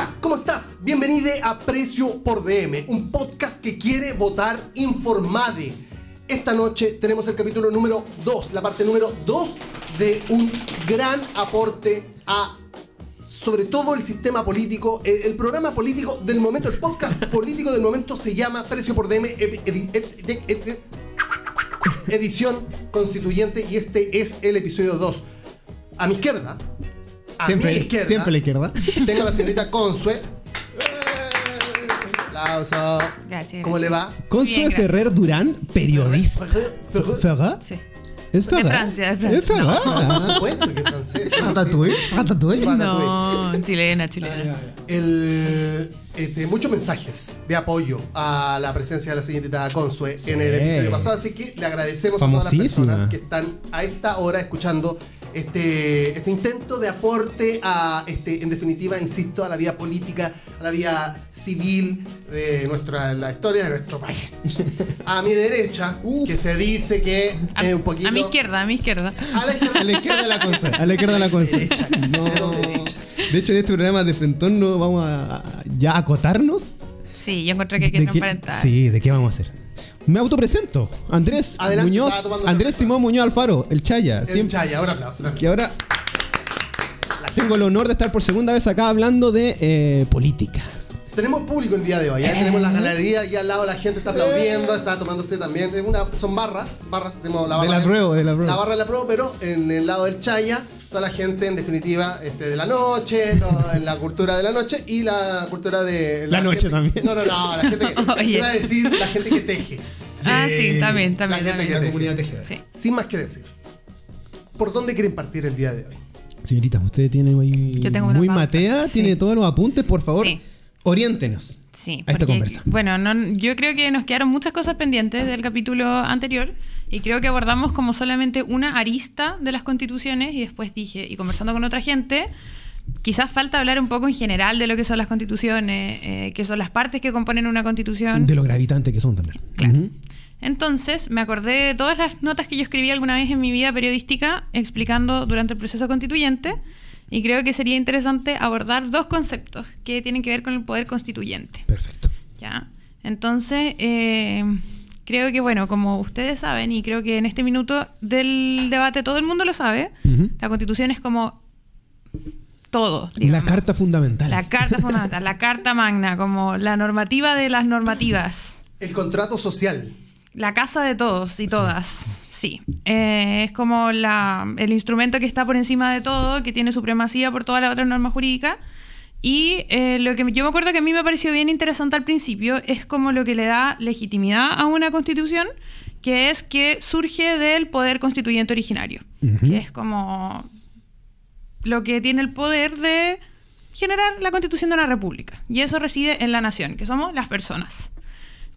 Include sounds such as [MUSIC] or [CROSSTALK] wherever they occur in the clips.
Hola, ¿cómo estás? Bienvenido a Precio por DM, un podcast que quiere votar informade. Esta noche tenemos el capítulo número 2, la parte número 2 de un gran aporte a sobre todo el sistema político, el, el programa político del momento, el podcast [LAUGHS] político del momento se llama Precio por DM edi- edi- edi- edi- edición constituyente y este es el episodio 2. A mi izquierda, a Siempre, mi izquierda, siempre a la izquierda. [LAUGHS] tengo a la señorita Consue. Aplauso. Gracias, ¿Cómo le va? Gracias. Ferrer Durán, periodista. ¿Ferrer? Sí. ¿Es De Ferrer? Francia, de Francia. ¿Es Ferrer? Por supuesto que es francés. [LAUGHS] Ratatouille. Ratatouille. Ratatouille. No, chilena, chilena. El, este, muchos mensajes de apoyo a la presencia de la señorita Consue en el Sí. episodio pasado, así que le agradecemos a todas las personas que están a esta hora escuchando este, este intento de aporte a, este, en definitiva, insisto, a la vida política, a la vida civil de nuestra, la historia de nuestro país. A mi derecha, Uf. que se dice que A, es un poquito... a mi izquierda, a mi izquierda. A la izquierda. A la izquierda de la Consué. A la izquierda de la Consué. Derecha, cero derecha. De hecho, en este programa de Frentón no vamos a, a- ya acotarnos. Sí, yo encontré que hay que transparentar. sí, ¿de qué vamos a hacer? Me autopresento. Andrés Adelante, Muñoz. Andrés. Simón Muñoz Alfaro, el Chaya. El Siempre- Chaya, ahora aplausos. que ahora tengo el honor de estar por segunda vez acá hablando de eh, política. Tenemos público el día de hoy, ¿eh? tenemos las galerías y al lado la gente está aplaudiendo, está tomándose también. Es una, son barras, barras, tenemos la De la prueba, de la prueba. La barra de la prueba, pero en el lado del Chaya, toda la gente en definitiva este, de la noche, no, en la cultura de la noche y la cultura de. La noche gente- también. No, no, no, la gente que. [LAUGHS] Iba a decir la gente que teje. Ah, sí, también, La también. gente también. que La teje. comunidad tejeda. Sí. Sin más que decir. ¿Por dónde quieren partir el día de hoy? Señorita, usted tiene ahí Yo tengo una muy matea, Sí. tiene todos los apuntes, por favor, Sí. oriéntenos. Sí, a esta porque, conversa. Bueno, no, yo creo que nos quedaron muchas cosas pendientes del capítulo anterior y creo que abordamos como solamente una arista de las constituciones y después dije, y conversando con otra gente, quizás falta hablar un poco en general de lo que son las constituciones, eh, que son las partes que componen una constitución. De lo gravitante que son también. Claro. Entonces me acordé de todas las notas que yo escribí alguna vez en mi vida periodística explicando durante el proceso constituyente y creo que sería interesante abordar dos conceptos que tienen que ver con el poder constituyente. Perfecto. ¿ya? Entonces, eh, creo que, bueno, como ustedes saben, y creo que en este minuto del debate todo el mundo lo sabe, la constitución es como todo. La carta fundamental. La carta fundamental, la carta magna, como la normativa de las normativas. El contrato social. La casa de todos y todas, sí. Eh, es como la, el instrumento que está por encima de todo, que tiene supremacía por todas las otras normas jurídicas. Y eh, lo que yo me acuerdo que a mí me pareció bien interesante al principio es como lo que le da legitimidad a una constitución, que es que surge del poder constituyente originario, que es como lo que tiene el poder de generar la constitución de una república. Y eso reside en la nación, que somos las personas.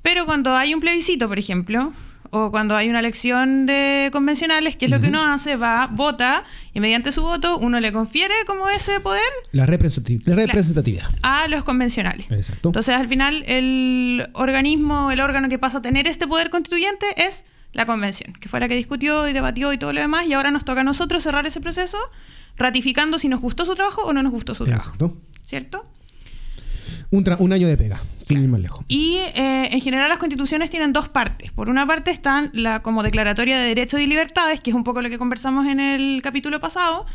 Pero cuando hay un plebiscito, por ejemplo, o cuando hay una elección de convencionales, ¿qué es lo que uno hace? Va, vota, y mediante su voto uno le confiere como ese poder La, representati- la representatividad. a los convencionales. Exacto. Entonces, al final, el organismo, el órgano que pasa a tener este poder constituyente es la convención, que fue la que discutió y debatió y todo lo demás, y ahora nos toca a nosotros cerrar ese proceso, ratificando si nos gustó su trabajo o no nos gustó su trabajo. Exacto. ¿Cierto? Un, tra- un año de pega, sin ir más lejos. Y eh, en general las constituciones tienen dos partes. Por una parte están la como declaratoria de derechos y libertades, que es un poco lo que conversamos en el capítulo pasado,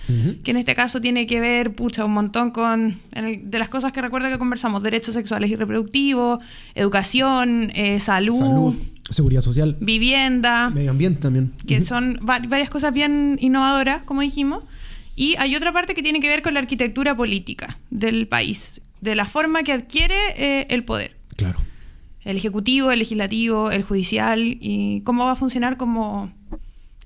que en este caso tiene que ver, pucha, un montón con, en el- de las cosas que recuerdo que conversamos, derechos sexuales y reproductivos, educación, eh, salud, Salud, seguridad social, vivienda, medio ambiente también. que son va- varias cosas bien innovadoras, como dijimos. Y hay otra parte que tiene que ver con la arquitectura política del país, de la forma que adquiere eh, el poder Claro. el ejecutivo, el legislativo, el judicial y cómo va a funcionar como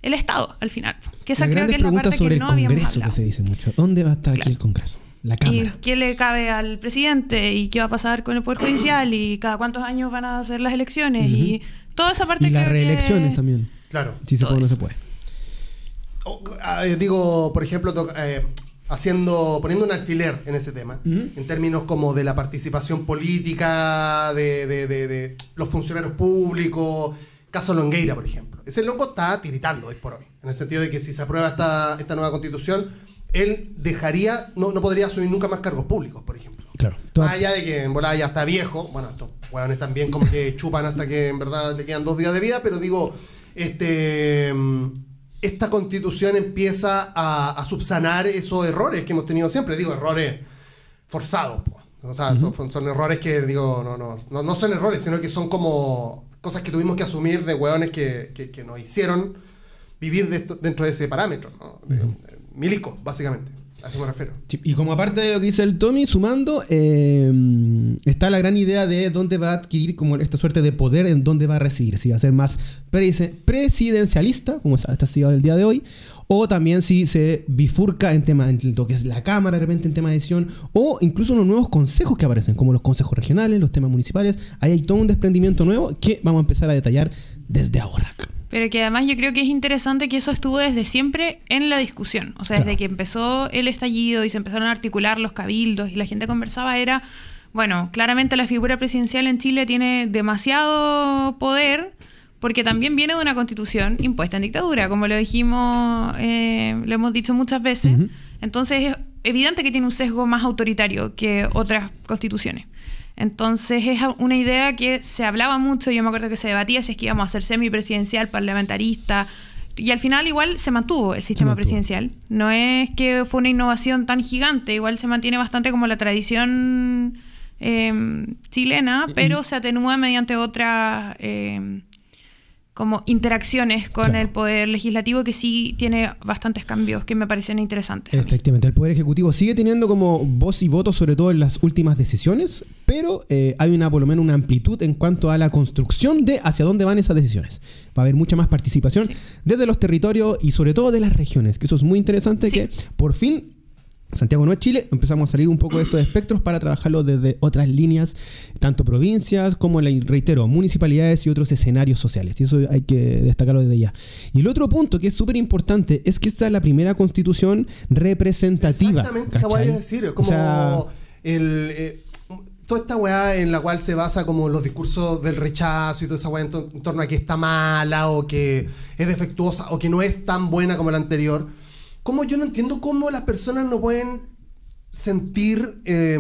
el Estado al final. Que esa Las creo que es la parte sobre que el no Congreso que se dice mucho. ¿Dónde va a estar aquí el Congreso? La Y Cámara. qué le cabe al presidente y qué va a pasar con el Poder Judicial y cada cuántos años van a hacer las elecciones y toda esa parte Y las que- reelecciones también. Claro. Si se puede o no se puede. O, ah, eh, digo, por ejemplo, eh, haciendo, poniendo un alfiler en ese tema, en términos como de la participación política, de, de- de- de los funcionarios públicos, caso Longueira, por ejemplo. Ese loco está tiritando hoy por hoy, en el sentido de que si se aprueba esta, esta nueva constitución, él dejaría, no, no podría asumir nunca más cargos públicos, por ejemplo. Claro. Más allá de que en volada ya está viejo, bueno, estos hueones también como que chupan hasta que en verdad le quedan dos días de vida, pero digo, este esta constitución empieza a, a subsanar esos errores que hemos tenido siempre, digo, errores forzados. po. O sea, son, son errores que, digo, no, no, no, no son errores, sino que son como cosas que tuvimos que asumir de hueones que, que, que nos hicieron vivir de esto- dentro de ese parámetro, ¿no? De- milico, básicamente. A me refiero. Y como aparte de lo que dice el Tommy, sumando, eh, está la gran idea de dónde va a adquirir como esta suerte de poder, en dónde va a residir. Si va a ser más presi- presidencialista, como está sido el día de hoy, o también si se bifurca en tema, en lo que es la Cámara, de repente en tema de decisión, o incluso unos nuevos consejos que aparecen, como los consejos regionales, los temas municipales. Ahí hay todo un desprendimiento nuevo que vamos a empezar a detallar desde ahora. Pero que además yo creo que es interesante que eso estuvo desde siempre en la discusión. O sea, Claro. desde que empezó el estallido y se empezaron a articular los cabildos y la gente conversaba, era, bueno, claramente la figura presidencial en Chile tiene demasiado poder porque también viene de una constitución impuesta en dictadura, como lo dijimos, eh, lo hemos dicho muchas veces. Entonces es evidente que tiene un sesgo más autoritario que otras constituciones. Entonces es una idea que se hablaba mucho, yo me acuerdo que se debatía si es que íbamos a ser semipresidencial, parlamentarista, y al final igual se mantuvo el sistema mantuvo. presidencial. No es que fue una innovación tan gigante, igual se mantiene bastante como la tradición eh, chilena, pero se atenúa mediante otras eh, como interacciones con Claro. el poder legislativo que sí tiene bastantes cambios que me parecen interesantes. Efectivamente, el Poder Ejecutivo sigue teniendo como voz y voto, sobre todo en las últimas decisiones, pero eh, hay una, por lo menos, una amplitud en cuanto a la construcción de hacia dónde van esas decisiones. Va a haber mucha más participación Sí. desde los territorios y sobre todo de las regiones, que eso es muy interesante Sí. que por fin Santiago no es Chile, empezamos a salir un poco de estos espectros para trabajarlo desde otras líneas, tanto provincias como, la- reitero, municipalidades y otros escenarios sociales. Y eso hay que destacarlo desde ya. Y el otro punto que es súper importante es que esta es la primera constitución representativa. Exactamente, esa iba a decir. O Como sea, el, eh, toda esta weá en la cual se basa como los discursos del rechazo y toda esa weá en, to- en torno a que está mala o que es defectuosa o que no es tan buena como la anterior. Como yo no entiendo cómo las personas no pueden sentir eh,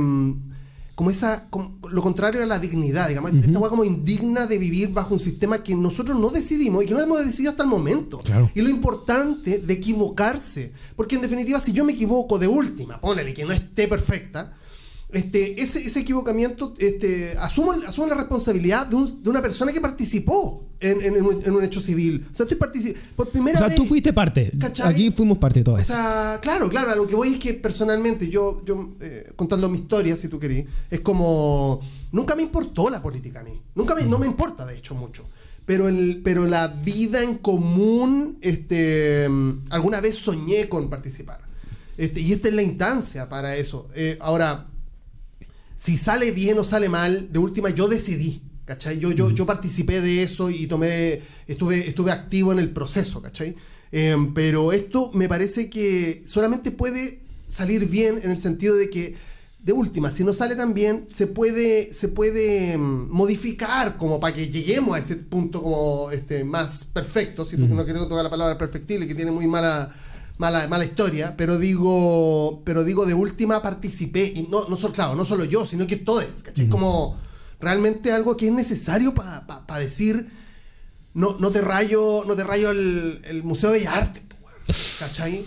como esa como lo contrario a la dignidad, digamos, esta weá como indigna de vivir bajo un sistema que nosotros no decidimos y que no hemos decidido hasta el momento. Claro. Y lo importante de equivocarse, porque en definitiva si yo me equivoco de última, ponele que no esté perfecta, este, ese, ese equivocamiento, este, asumo, asumo la responsabilidad de, un- de una persona que participó en, en- en un, en un hecho civil. O sea, estoy partici- por o primera sea, vez. tú fuiste parte. ¿cachai? Aquí fuimos parte de todo O eso. sea, claro, claro, a lo que voy es que personalmente, yo, yo eh, contando mi historia, si tú querís, es como. Nunca me importó la política a mí. Nunca me, no me importa, de hecho, mucho. Pero, el, pero la vida en común, este, mm, alguna vez soñé con participar. Este, y esta es la instancia para eso. Eh, ahora, si sale bien o sale mal, de última yo decidí, ¿cachai? Yo, yo, yo participé de eso y tomé, estuve, estuve activo en el proceso, ¿cachai? Em, pero esto me parece que solamente puede salir bien en el sentido de que, de última, si no sale tan bien, se puede, se puede em, modificar como para que lleguemos a ese punto como este, más perfecto, si tú no quiero tocar la palabra perfectible, que tiene muy mala mala, mala historia, pero digo, pero digo, de última participé, y no, no solo, claro, no solo yo, sino que todos, ¿cachai? Como realmente algo que es necesario para decir, no, no te rayo, no te rayo el, el Museo de Bellas Artes, ¿cachai?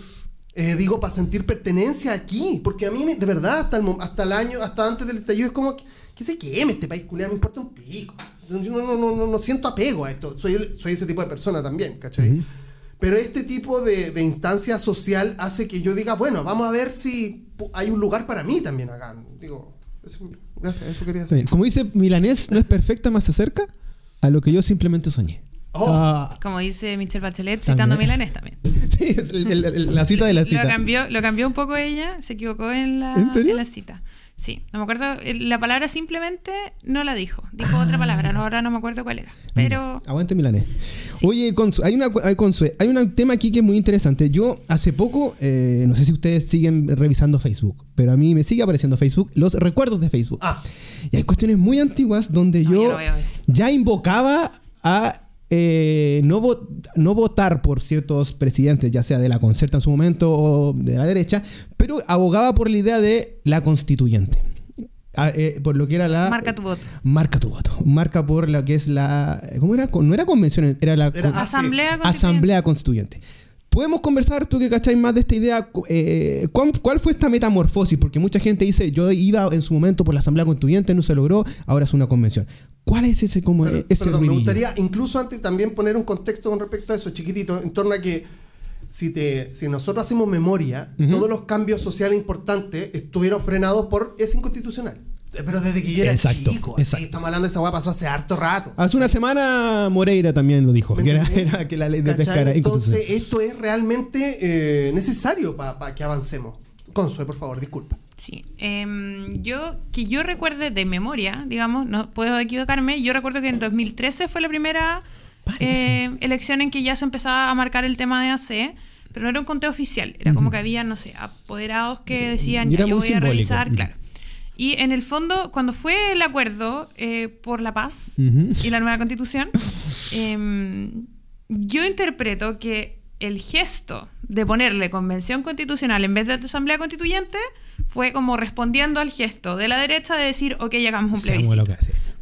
Eh, digo, para sentir pertenencia aquí, porque a mí, me- de verdad, hasta el, hasta el año, hasta antes del estallido, es como, que, se queme este país, culiao, me importa un pico. Yo no, no, no, no, no siento apego a esto, soy, el- soy ese tipo de persona también, ¿cachai? Pero este tipo de, de instancia social hace que yo diga, bueno, vamos a ver si hay un lugar para mí también acá. Digo, eso- gracias, eso quería decir. Como dice Milanés, no es perfecta, más se acerca a lo que yo simplemente soñé. Oh. Ah, Como dice Michelle Bachelet, También. citando a Milanés también. [LAUGHS] sí, es el- el- el- la cita de la Lo cita. cambió, lo cambió un poco ella, se equivocó en la, ¿En serio? la cita. Sí, no me acuerdo, la palabra simplemente no la dijo, dijo otra palabra, no, ahora no me acuerdo cuál era. Pero Aguante Milanés. Sí. Oye, Consu, hay, una, hay, Consu, hay un tema aquí que es muy interesante. Yo hace poco, eh, no sé si ustedes siguen revisando Facebook, pero a mí me sigue apareciendo Facebook, los recuerdos de Facebook. Ah, Y hay cuestiones muy antiguas donde No, yo, yo no veo eso. ya invocaba a eh, no, vo- no votar por ciertos presidentes, ya sea de la concerta en su momento o de la derecha, pero abogaba por la idea de la constituyente. ah, eh, por lo que era la... Marca tu voto. Marca tu voto. Marca por lo que es la... ¿Cómo era? No era convención, era la... Era con- sí. Asamblea Constituyente. Asamblea Constituyente. Podemos conversar, tú que cacháis más de esta idea, cu- eh, ¿cuál, cuál fue esta metamorfosis? Porque mucha gente dice, yo iba en su momento por la Asamblea Constituyente, no se logró, ahora es una convención. ¿Cuál es ese como Pero- ese perdón, me gustaría incluso antes también poner un contexto con respecto a eso, chiquitito, en torno a que si, te, si nosotros hacemos memoria, todos los cambios sociales importantes estuvieron frenados por ese inconstitucional. Eh, Pero desde que yo era Exacto, chico, así, estamos hablando de esa hueá pasó hace harto rato. Hace una semana Moreira también lo dijo, ¿Me que era, entendés? era que la ley de pesca Entonces, esto es realmente eh, necesario para que avancemos. Consue, por favor, disculpa. Sí. Em, yo, que yo recuerde de memoria, digamos, no puedo equivocarme, yo recuerdo que en 2013 fue la primera eh, elección en que ya se empezaba a marcar el tema de AC, pero no era un conteo oficial, era como que había, no sé, apoderados que decían, Y era ya, yo voy a revisar, claro. Y en el fondo, cuando fue el acuerdo eh, por la paz y la nueva constitución, em, yo interpreto que el gesto de ponerle convención constitucional en vez de asamblea constituyente fue como respondiendo al gesto de la derecha de decir, ok, hagamos un plebiscito. lo.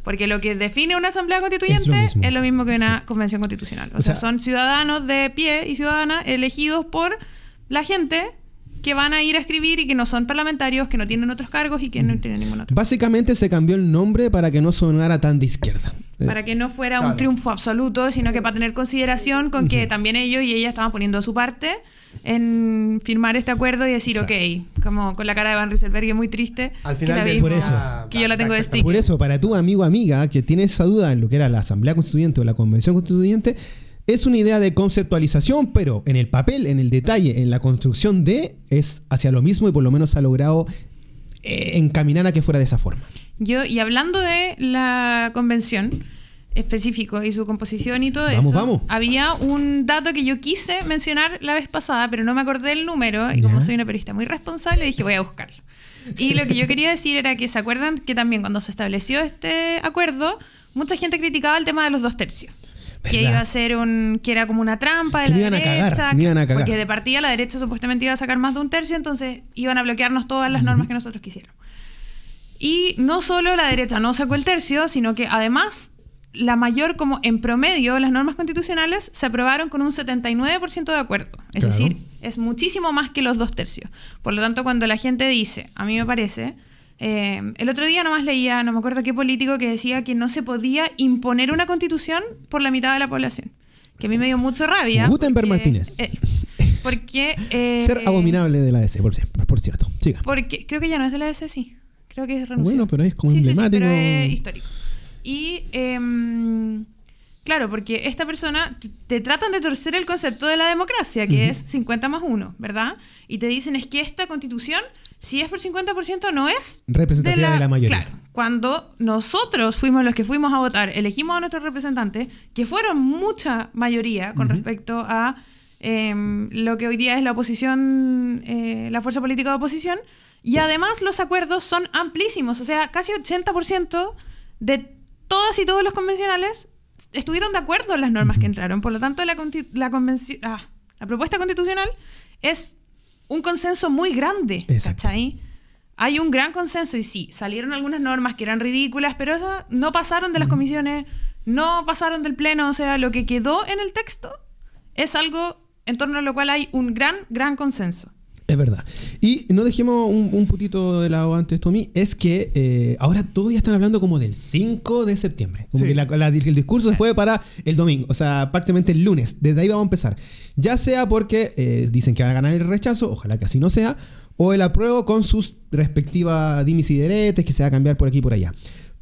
Porque lo que define una asamblea constituyente Es es lo mismo. que una convención constitucional. O, O sea, sea- son ciudadanos de pie y ciudadanas elegidos por la gente que van a ir a escribir y que no son parlamentarios, que no tienen otros cargos y que no tienen ningún otro. Básicamente se cambió el nombre para que no sonara tan de izquierda. Eh, Para que no fuera Claro. un triunfo absoluto, sino que para tener consideración con que también ellos y ella estaban poniendo su parte en firmar este acuerdo y decir, Exacto. ok, como con la cara de Van Rieselberg muy triste. Al que final la de vi- Por eso. Que yo la tengo de stick. Por eso, para tu amigo o amiga que tiene esa duda en lo que era la Asamblea Constituyente o la Convención Constituyente, es una idea de conceptualización, pero en el papel, en el detalle, en la construcción de, es hacia lo mismo y por lo menos ha logrado eh, encaminar a que fuera de esa forma. Yo, y hablando de la convención específico y su composición y todo Vamos, eso, vamos. había un dato que yo quise mencionar la vez pasada, pero no me acordé del número, y como Ya. soy una periodista muy responsable, dije voy a buscarlo. Y lo que yo quería decir era que se acuerdan que también cuando se estableció este acuerdo, mucha gente criticaba el tema de los dos tercios. Que iba a ser un. que era como una trampa de Que la iban a derecha. cagar, me iban a cagar. Porque de partida la derecha supuestamente iba a sacar más de un tercio, entonces iban a bloquearnos todas las normas que nosotros quisiéramos. Y no solo la derecha no sacó el tercio, sino que además la mayor, como en promedio, las normas constitucionales se aprobaron con un 79% de acuerdo. Es Claro. decir, es muchísimo más que los dos tercios. Por lo tanto, cuando la gente dice, a mí me parece, eh, el otro día nomás leía, no me acuerdo qué político, que decía que no se podía imponer una constitución por la mitad de la población. Que a mí me dio mucho rabia. Gutenberg porque- Martínez. eh, porque... [LAUGHS] eh, Ser abominable de la DC, por, cier- por cierto. Siga. porque creo que ya no es de la DC, sí. Creo que es renunciado. Bueno, pero es como Sí, sí, sí, emblemático. pero es histórico. Y em, claro, porque esta persona te tratan de torcer el concepto de la democracia, que es 50 más 1, ¿verdad? Y te dicen es que esta constitución, si es por 50%, no es Representativa de la mayoría. Claro, cuando nosotros fuimos los que fuimos a votar, elegimos a nuestros representantes, que fueron mucha mayoría con respecto a em, lo que hoy día es la oposición, eh, la fuerza política de oposición, y además los acuerdos son amplísimos, o sea, casi 80% de todas y todos los convencionales estuvieron de acuerdo en las normas que entraron. Por lo tanto, la, la, ah, la propuesta constitucional es un consenso muy grande, Exacto. ¿cachai? Hay un gran consenso y sí, salieron algunas normas que eran ridículas, pero esas no pasaron de las comisiones, no pasaron del pleno, o sea, lo que quedó en el texto es algo en torno a lo cual hay un gran, gran consenso. Es verdad. Y no dejemos un, un putito de lado antes, Tommy, es que eh, ahora todos ya están hablando como del 5 de septiembre. Como Sí. que la- la- el discurso se fue para el domingo, o sea, prácticamente el lunes. Desde ahí vamos a empezar. Ya sea porque eh, dicen que van a ganar el rechazo, ojalá que así no sea, o el apruebo con sus respectivas dimis y diretes que se va a cambiar por aquí y por allá.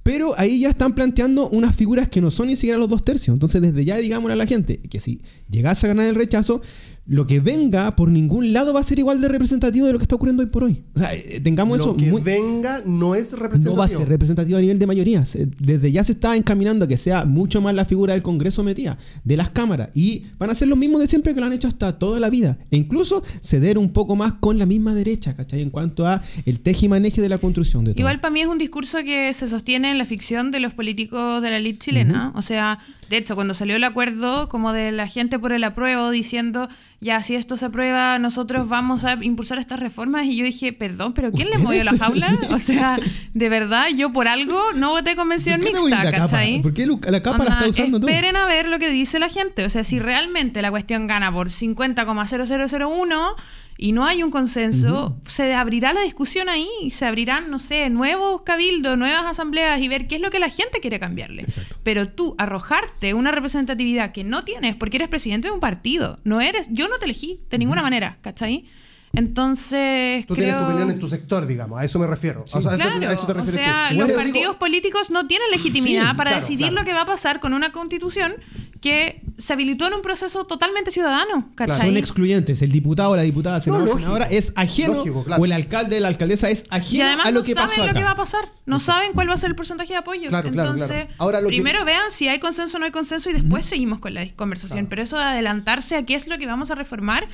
Pero ahí ya están planteando unas figuras que no son ni siquiera los dos tercios. Entonces, desde ya digámosle a la gente que si llegase a ganar el rechazo, lo que venga por ningún lado va a ser igual de representativo de lo que está ocurriendo hoy por hoy. O sea, eh, tengamos Lo eso que muy... venga no es No representativo. va a ser representativo a nivel de mayoría. Se- Desde ya se está encaminando a que sea mucho más la figura del Congreso metida, de las cámaras. Y van a ser los mismos de siempre que lo han hecho hasta toda la vida. E incluso ceder un poco más con la misma derecha, ¿cachai? En cuanto a el tejimaneje de la construcción de todo. Igual para mí es un discurso que se sostiene en la ficción de los políticos de la elite chilena. O sea, De hecho, cuando salió el acuerdo como de la gente por el apruebo diciendo, ya, si esto se aprueba, nosotros vamos a impulsar estas reformas, y yo dije, perdón, pero ¿quién le movió la jaula? [LAUGHS] O sea, de verdad, yo por algo no voté convención ¿Por qué no mixta? ¿cachai? ¿Por qué la capa la está usando tú? Esperen a ver lo que dice la gente. O sea, si realmente la cuestión gana por 50,0001 y no hay un consenso, se abrirá la discusión ahí. Se abrirán, no sé, nuevos cabildos, nuevas asambleas y ver qué es lo que la gente quiere cambiarle. Exacto. Pero tú arrojarte una representatividad que no tienes porque eres presidente de un partido, no eres, yo no te elegí de ninguna manera, ¿cachai? Entonces, Tú creo... tienes tu opinión en tu sector, digamos, a eso me refiero. O sea, a esto- Claro, a eso te o refieres sea, tú. los digo- partidos políticos no tienen legitimidad Sí, para claro, decidir claro. lo que va a pasar con una constitución que se habilitó en un proceso totalmente ciudadano, ¿cachai? Son excluyentes. El diputado o la diputada senador, lógico. senadora es ajeno. Lógico, claro. O el alcalde, la alcaldesa es y ajeno además a lo no que saben pasó lo acá. que va a pasar, no saben cuál va a ser el porcentaje de apoyo. Claro, claro, Entonces, claro. Ahora lo que- primero vean si hay consenso o no hay consenso y después seguimos con la conversación. Claro. Pero eso de adelantarse a qué es lo que vamos a reformar,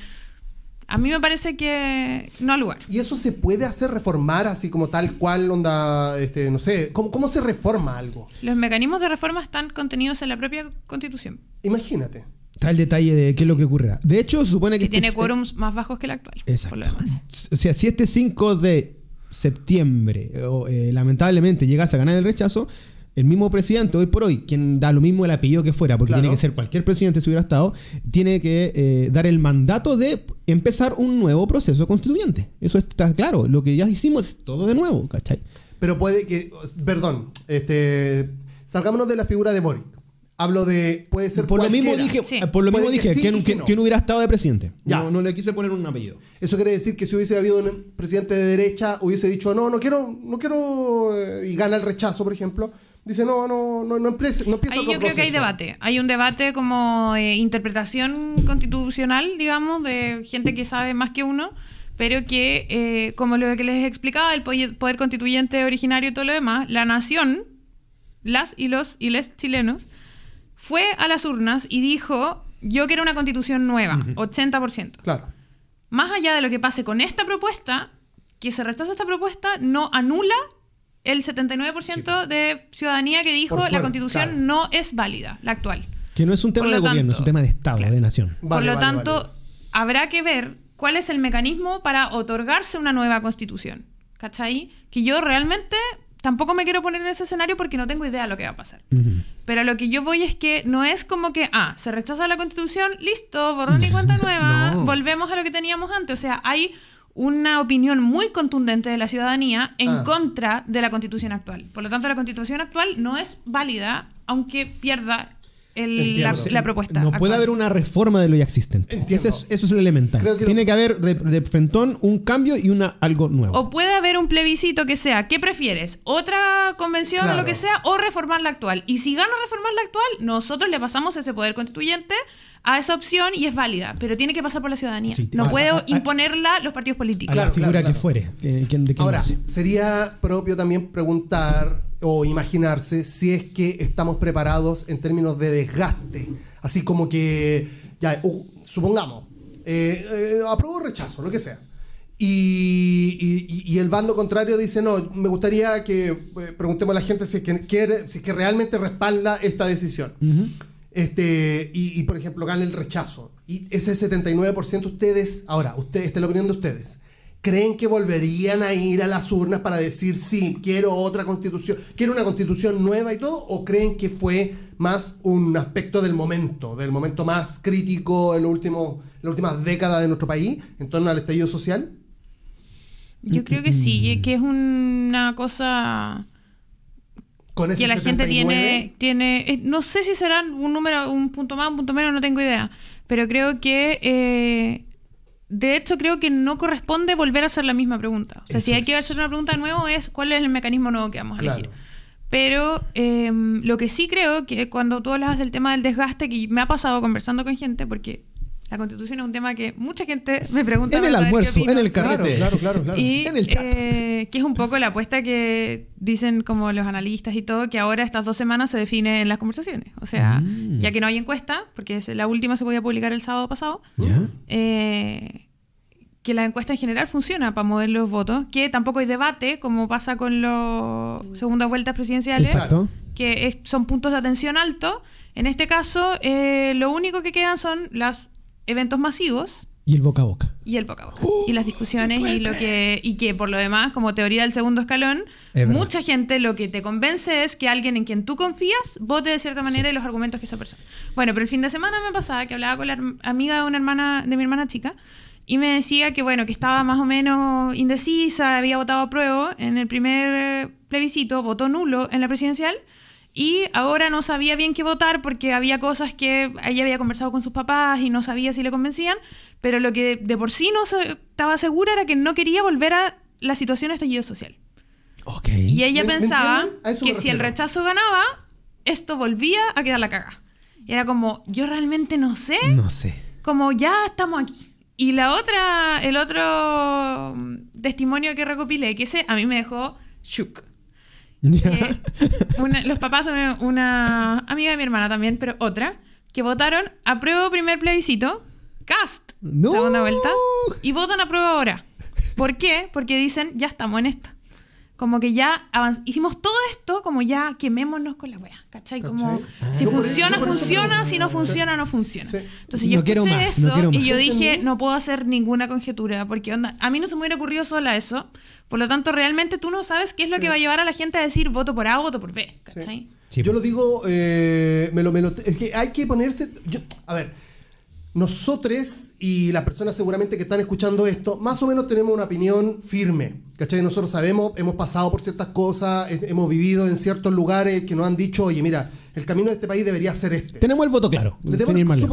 a mí me parece que no al lugar. ¿Y eso se puede hacer reformar así como tal cual, onda, este, no sé, ¿cómo, cómo se reforma algo? Los mecanismos de reforma están contenidos en la propia constitución Imagínate. Está el detalle de qué es lo que ocurrirá. De hecho, se supone que y este tiene quórums más bajos que el actual. Por Exacto. lo demás. O sea, si este 5 de septiembre o, eh, lamentablemente llegase a ganar el rechazo, el mismo presidente, hoy por hoy, quien da lo mismo el apellido que fuera, porque Claro. tiene que ser cualquier presidente si hubiera estado, tiene que eh, dar el mandato de empezar un nuevo proceso constituyente. Eso está claro. Lo que ya hicimos es todo de nuevo, ¿cachai? Pero puede que, perdón, este, salgámonos de la figura de Boric. Hablo de, puede ser Por lo mismo cualquiera. dije, Sí. por lo mismo que dije, sí ¿quién, y que quién- no. quién hubiera estado de presidente? Ya. No, no le quise poner un apellido. Eso quiere decir que si hubiese habido un presidente de derecha, hubiese dicho, no, no quiero, no quiero, eh, y gana el rechazo, por ejemplo, dice, no, no, no, no empieza, no empieza Ahí yo creo que hay debate. Hay un debate como eh, interpretación constitucional, digamos, de gente que sabe más que uno, pero que, eh, como lo que les explicaba, el poder constituyente originario y todo lo demás, la nación, las y los y les chilenos, fue a las urnas y dijo, yo quiero una constitución nueva, 80%. Claro. Más allá de lo que pase con esta propuesta, que se rechaza esta propuesta, no anula el 79% de ciudadanía que dijo fuera, la constitución claro. no es válida, la actual. Que no es un tema Por de lo gobierno, tanto, es un tema de Estado, claro. de nación. Vale, Por lo vale, tanto, vale. habrá que ver cuál es el mecanismo para otorgarse una nueva constitución. ¿Cachai? Que yo realmente tampoco me quiero poner en ese escenario porque no tengo idea de lo que va a pasar. Pero lo que yo voy es que no es como que, ah, se rechaza la constitución, listo, borrón y cuenta [LAUGHS] nueva, No. volvemos a lo que teníamos antes. O sea, hay una opinión muy contundente de la ciudadanía en Ah. contra de la constitución actual. Por lo tanto, la constitución actual no es válida, aunque pierda el- la, la propuesta. No puede actual. haber una reforma de lo ya existente. Entiendo. Ese es- eso es lo elemental. Creo que Tiene no- que haber de, de frentón un cambio y una algo nuevo. O puede haber un plebiscito que sea, ¿qué prefieres? ¿Otra convención o Claro. lo que sea? ¿O reformar la actual? Y si gana reformar la actual, nosotros le pasamos ese poder constituyente a esa opción y es válida, pero tiene que pasar por la ciudadanía. Sí, no a- puede a- a- imponerla los partidos a políticos. Claro, la figura claro, que fuere. que- quién- de quién Ahora, sería propio también preguntar o imaginarse si es que estamos preparados en términos de desgaste. Así como que, ya, uh, supongamos, eh, eh, apruebo o rechazo, lo que sea. Y, y- y el bando contrario dice, no, me gustaría que eh, preguntemos a la gente si es que, quiere, si es que realmente respalda esta decisión. Ujú. Este, y, por ejemplo, gana el rechazo. Y ese 79% ustedes, ahora, ustedes, esta es la opinión de ustedes, ¿creen que volverían a ir a las urnas para decir, sí, quiero otra constitución, quiero una constitución nueva y todo? ¿O creen que fue más un aspecto del momento, del momento más crítico en, los últimos, en las últimas décadas de nuestro país, en torno al estallido social? Yo creo que sí, que es una cosa Con ese que la gente 79, tiene, tiene eh, no sé si será un número, un punto más, un punto menos, no tengo idea, pero creo que, eh, de hecho, creo que no corresponde volver a hacer la misma pregunta. O sea, si hay que hacer una pregunta de nuevo es cuál es el mecanismo nuevo que vamos a Claro. elegir. Pero eh, lo que sí creo que cuando tú hablas del tema del desgaste, que me ha pasado conversando con gente, porque la constitución es un tema que mucha gente me pregunta. En el almuerzo, en el carrete. claro, claro, claro. Y En el chat. eh, que es un poco la apuesta que dicen como los analistas y todo, que ahora estas dos semanas se define en las conversaciones. O sea, Mm. ya que no hay encuesta, porque es- la última se podía publicar el sábado pasado, eh, que la encuesta en general funciona para mover los votos, que tampoco hay debate, como pasa con las segundas vueltas presidenciales, Exacto. que es- son puntos de atención altos En este caso, eh, lo único que quedan son los eventos masivos Y el boca a boca. y el boca a boca. y las discusiones y lo que y que por lo demás, como teoría del segundo escalón, Es mucha gente lo que te convence es que alguien en quien tú confías vote de cierta manera y los argumentos que esa persona. Bueno, pero el fin de semana me pasaba que hablaba con la amiga de una hermana de mi hermana chica y me decía que bueno, que estaba más o menos indecisa, había votado a prueba en el primer eh, plebiscito, votó nulo en la presidencial. Y ahora no sabía bien qué votar porque había cosas que ella había conversado con sus papás y no sabía si le convencían, pero lo que de por sí no se- estaba segura era que no quería volver a la situación de estallido social. Ok. Y ella ¿Me- me pensaba que si el rechazo ganaba, esto volvía a quedar la caga. Y era como, yo realmente no sé, No sé. como ya estamos aquí. Y la otra, el otro mm, testimonio que recopilé, que ese a mí me dejó shook. Una- los papás de una, una amiga de mi hermana también, pero otra, que votaron apruebo primer plebiscito, cast, No. segunda vuelta, y votan apruebo ahora. ¿Por qué? Porque dicen, ya estamos en esta. Como que ya hicimos todo esto, como ya quemémonos con la wea, ¿cachai? Como ¿Cachai? si funciona, funciona, si no funciona, no funciona. Sí. Entonces No yo quiero escuché más, no eso quiero y yo dije, no puedo hacer ninguna conjetura, porque onda, a mí no se me hubiera ocurrido sola eso. Por lo tanto, realmente tú no sabes qué es lo Sí. que va a llevar a la gente a decir voto por A o voto por B, ¿cachai? Sí, yo lo digo, eh, me lo, me lo- es que hay que ponerse. yo- a ver, nosotros y las personas seguramente que están escuchando esto, más o menos tenemos una opinión firme. ¿Cachai? Nosotros sabemos, hemos pasado por ciertas cosas, hemos vivido en ciertos lugares que nos han dicho, oye, mira, el camino de este país debería ser este. Tenemos el voto claro. Sin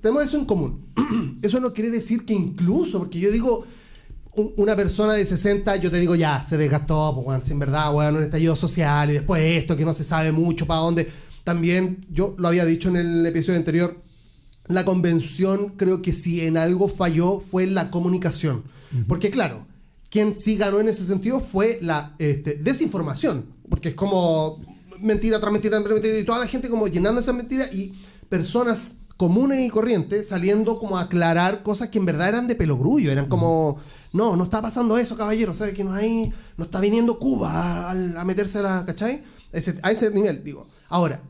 tenemos, eso en común. [CLEARS THROAT] eso no quiere decir que incluso, porque yo digo, un- una persona de 60, yo te digo, ya, se desgastó, pues, bueno, si en verdad, bueno, un estallido social y después esto, que no se sabe mucho para dónde. También, yo lo había dicho en el episodio anterior, la convención creo que si en algo falló fue en la comunicación. Porque claro, quien sí ganó en ese sentido fue la este, desinformación. Porque es como mentira tras mentira tras mentira y toda la gente como llenando esas mentiras y personas comunes y corrientes saliendo como a aclarar cosas que en verdad eran de pelogrullo. Eran como, no, no está pasando eso, caballero. ¿Sabes que no hay, no está viniendo Cuba a, a meterse a la, ¿cachai? Ese- a ese nivel, digo. Ahora,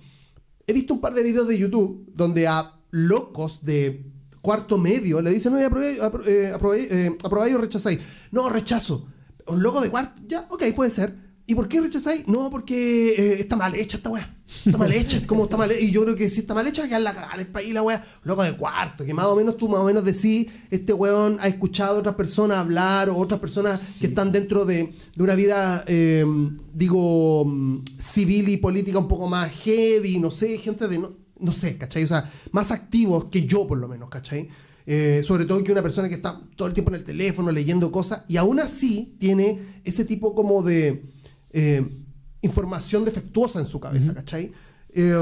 he visto un par de videos de YouTube donde a locos de cuarto medio le dicen, oye, aprobé, apro- eh, aprobé, eh, aprobáis o rechazáis. No, rechazo. Un loco de cuarto, ya, ok, puede ser. ¿Y por qué rechazáis? No, porque eh, está mal hecha esta weá. Está mal hecha. ¿Cómo está mal hecha? Y yo creo que si está mal hecha, que la cagada el país la weá. Loco de cuarto, que más o menos tú más o menos decís, este weón ha escuchado a otras personas hablar o otras personas que están dentro de, de una vida, eh, digo, mm, civil y política un poco más heavy, no sé, gente de, no, no sé, ¿cachai? O sea, más activos que yo por lo menos, ¿cachai? Eh, sobre todo que una persona que está todo el tiempo en el teléfono leyendo cosas y aún así tiene ese tipo como de eh, información defectuosa en su cabeza, ¿cachai? Eh,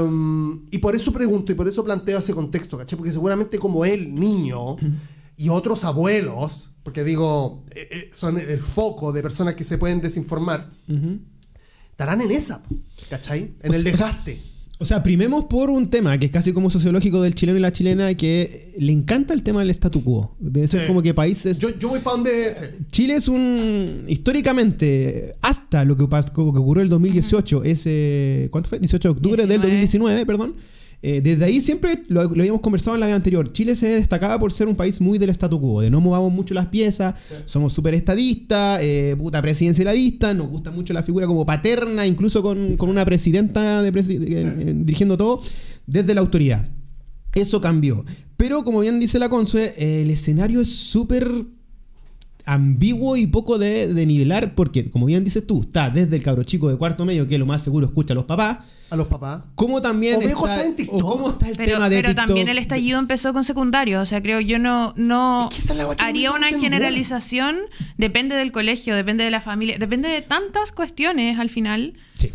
y por eso pregunto y por eso planteo ese contexto, ¿cachai? Porque seguramente como él, niño, y otros abuelos, porque digo, eh, son el foco de personas que se pueden desinformar, estarán en esa, ¿cachai? En O el sea, desgaste. O sea, primemos por un tema que es casi como sociológico del chileno y la chilena, que le encanta el tema del statu quo. Debe ser Sí. como que países... Yo, yo voy para donde... sí. Chile es un. Históricamente, hasta lo que, lo que ocurrió el 2018, ese. ¿Cuánto fue? 18 de octubre del 2019, 19. perdón. Eh, desde ahí siempre lo, lo habíamos conversado en la vez anterior. Chile se destacaba por ser un país muy del statu quo, de no movamos mucho las piezas, somos súper estadistas, eh, puta presidencialista, nos gusta mucho la figura como paterna, incluso con, con una presidenta de presi- en- en- dirigiendo todo desde la autoridad. Eso cambió. Pero como bien dice la Consue, eh, el escenario es súper ambiguo y poco de, de nivelar, porque, como bien dices tú, está desde el cabro chico de cuarto medio, que lo más seguro escucha a los papás, A los papás. como también O ve está, cosas en TikTok. o cómo está el Pero, tema de pero TikTok. también el estallido empezó con secundario. O sea, creo yo no, no Es que no haría una generalización. Depende del colegio, depende de la familia, depende de tantas cuestiones al final. Sí.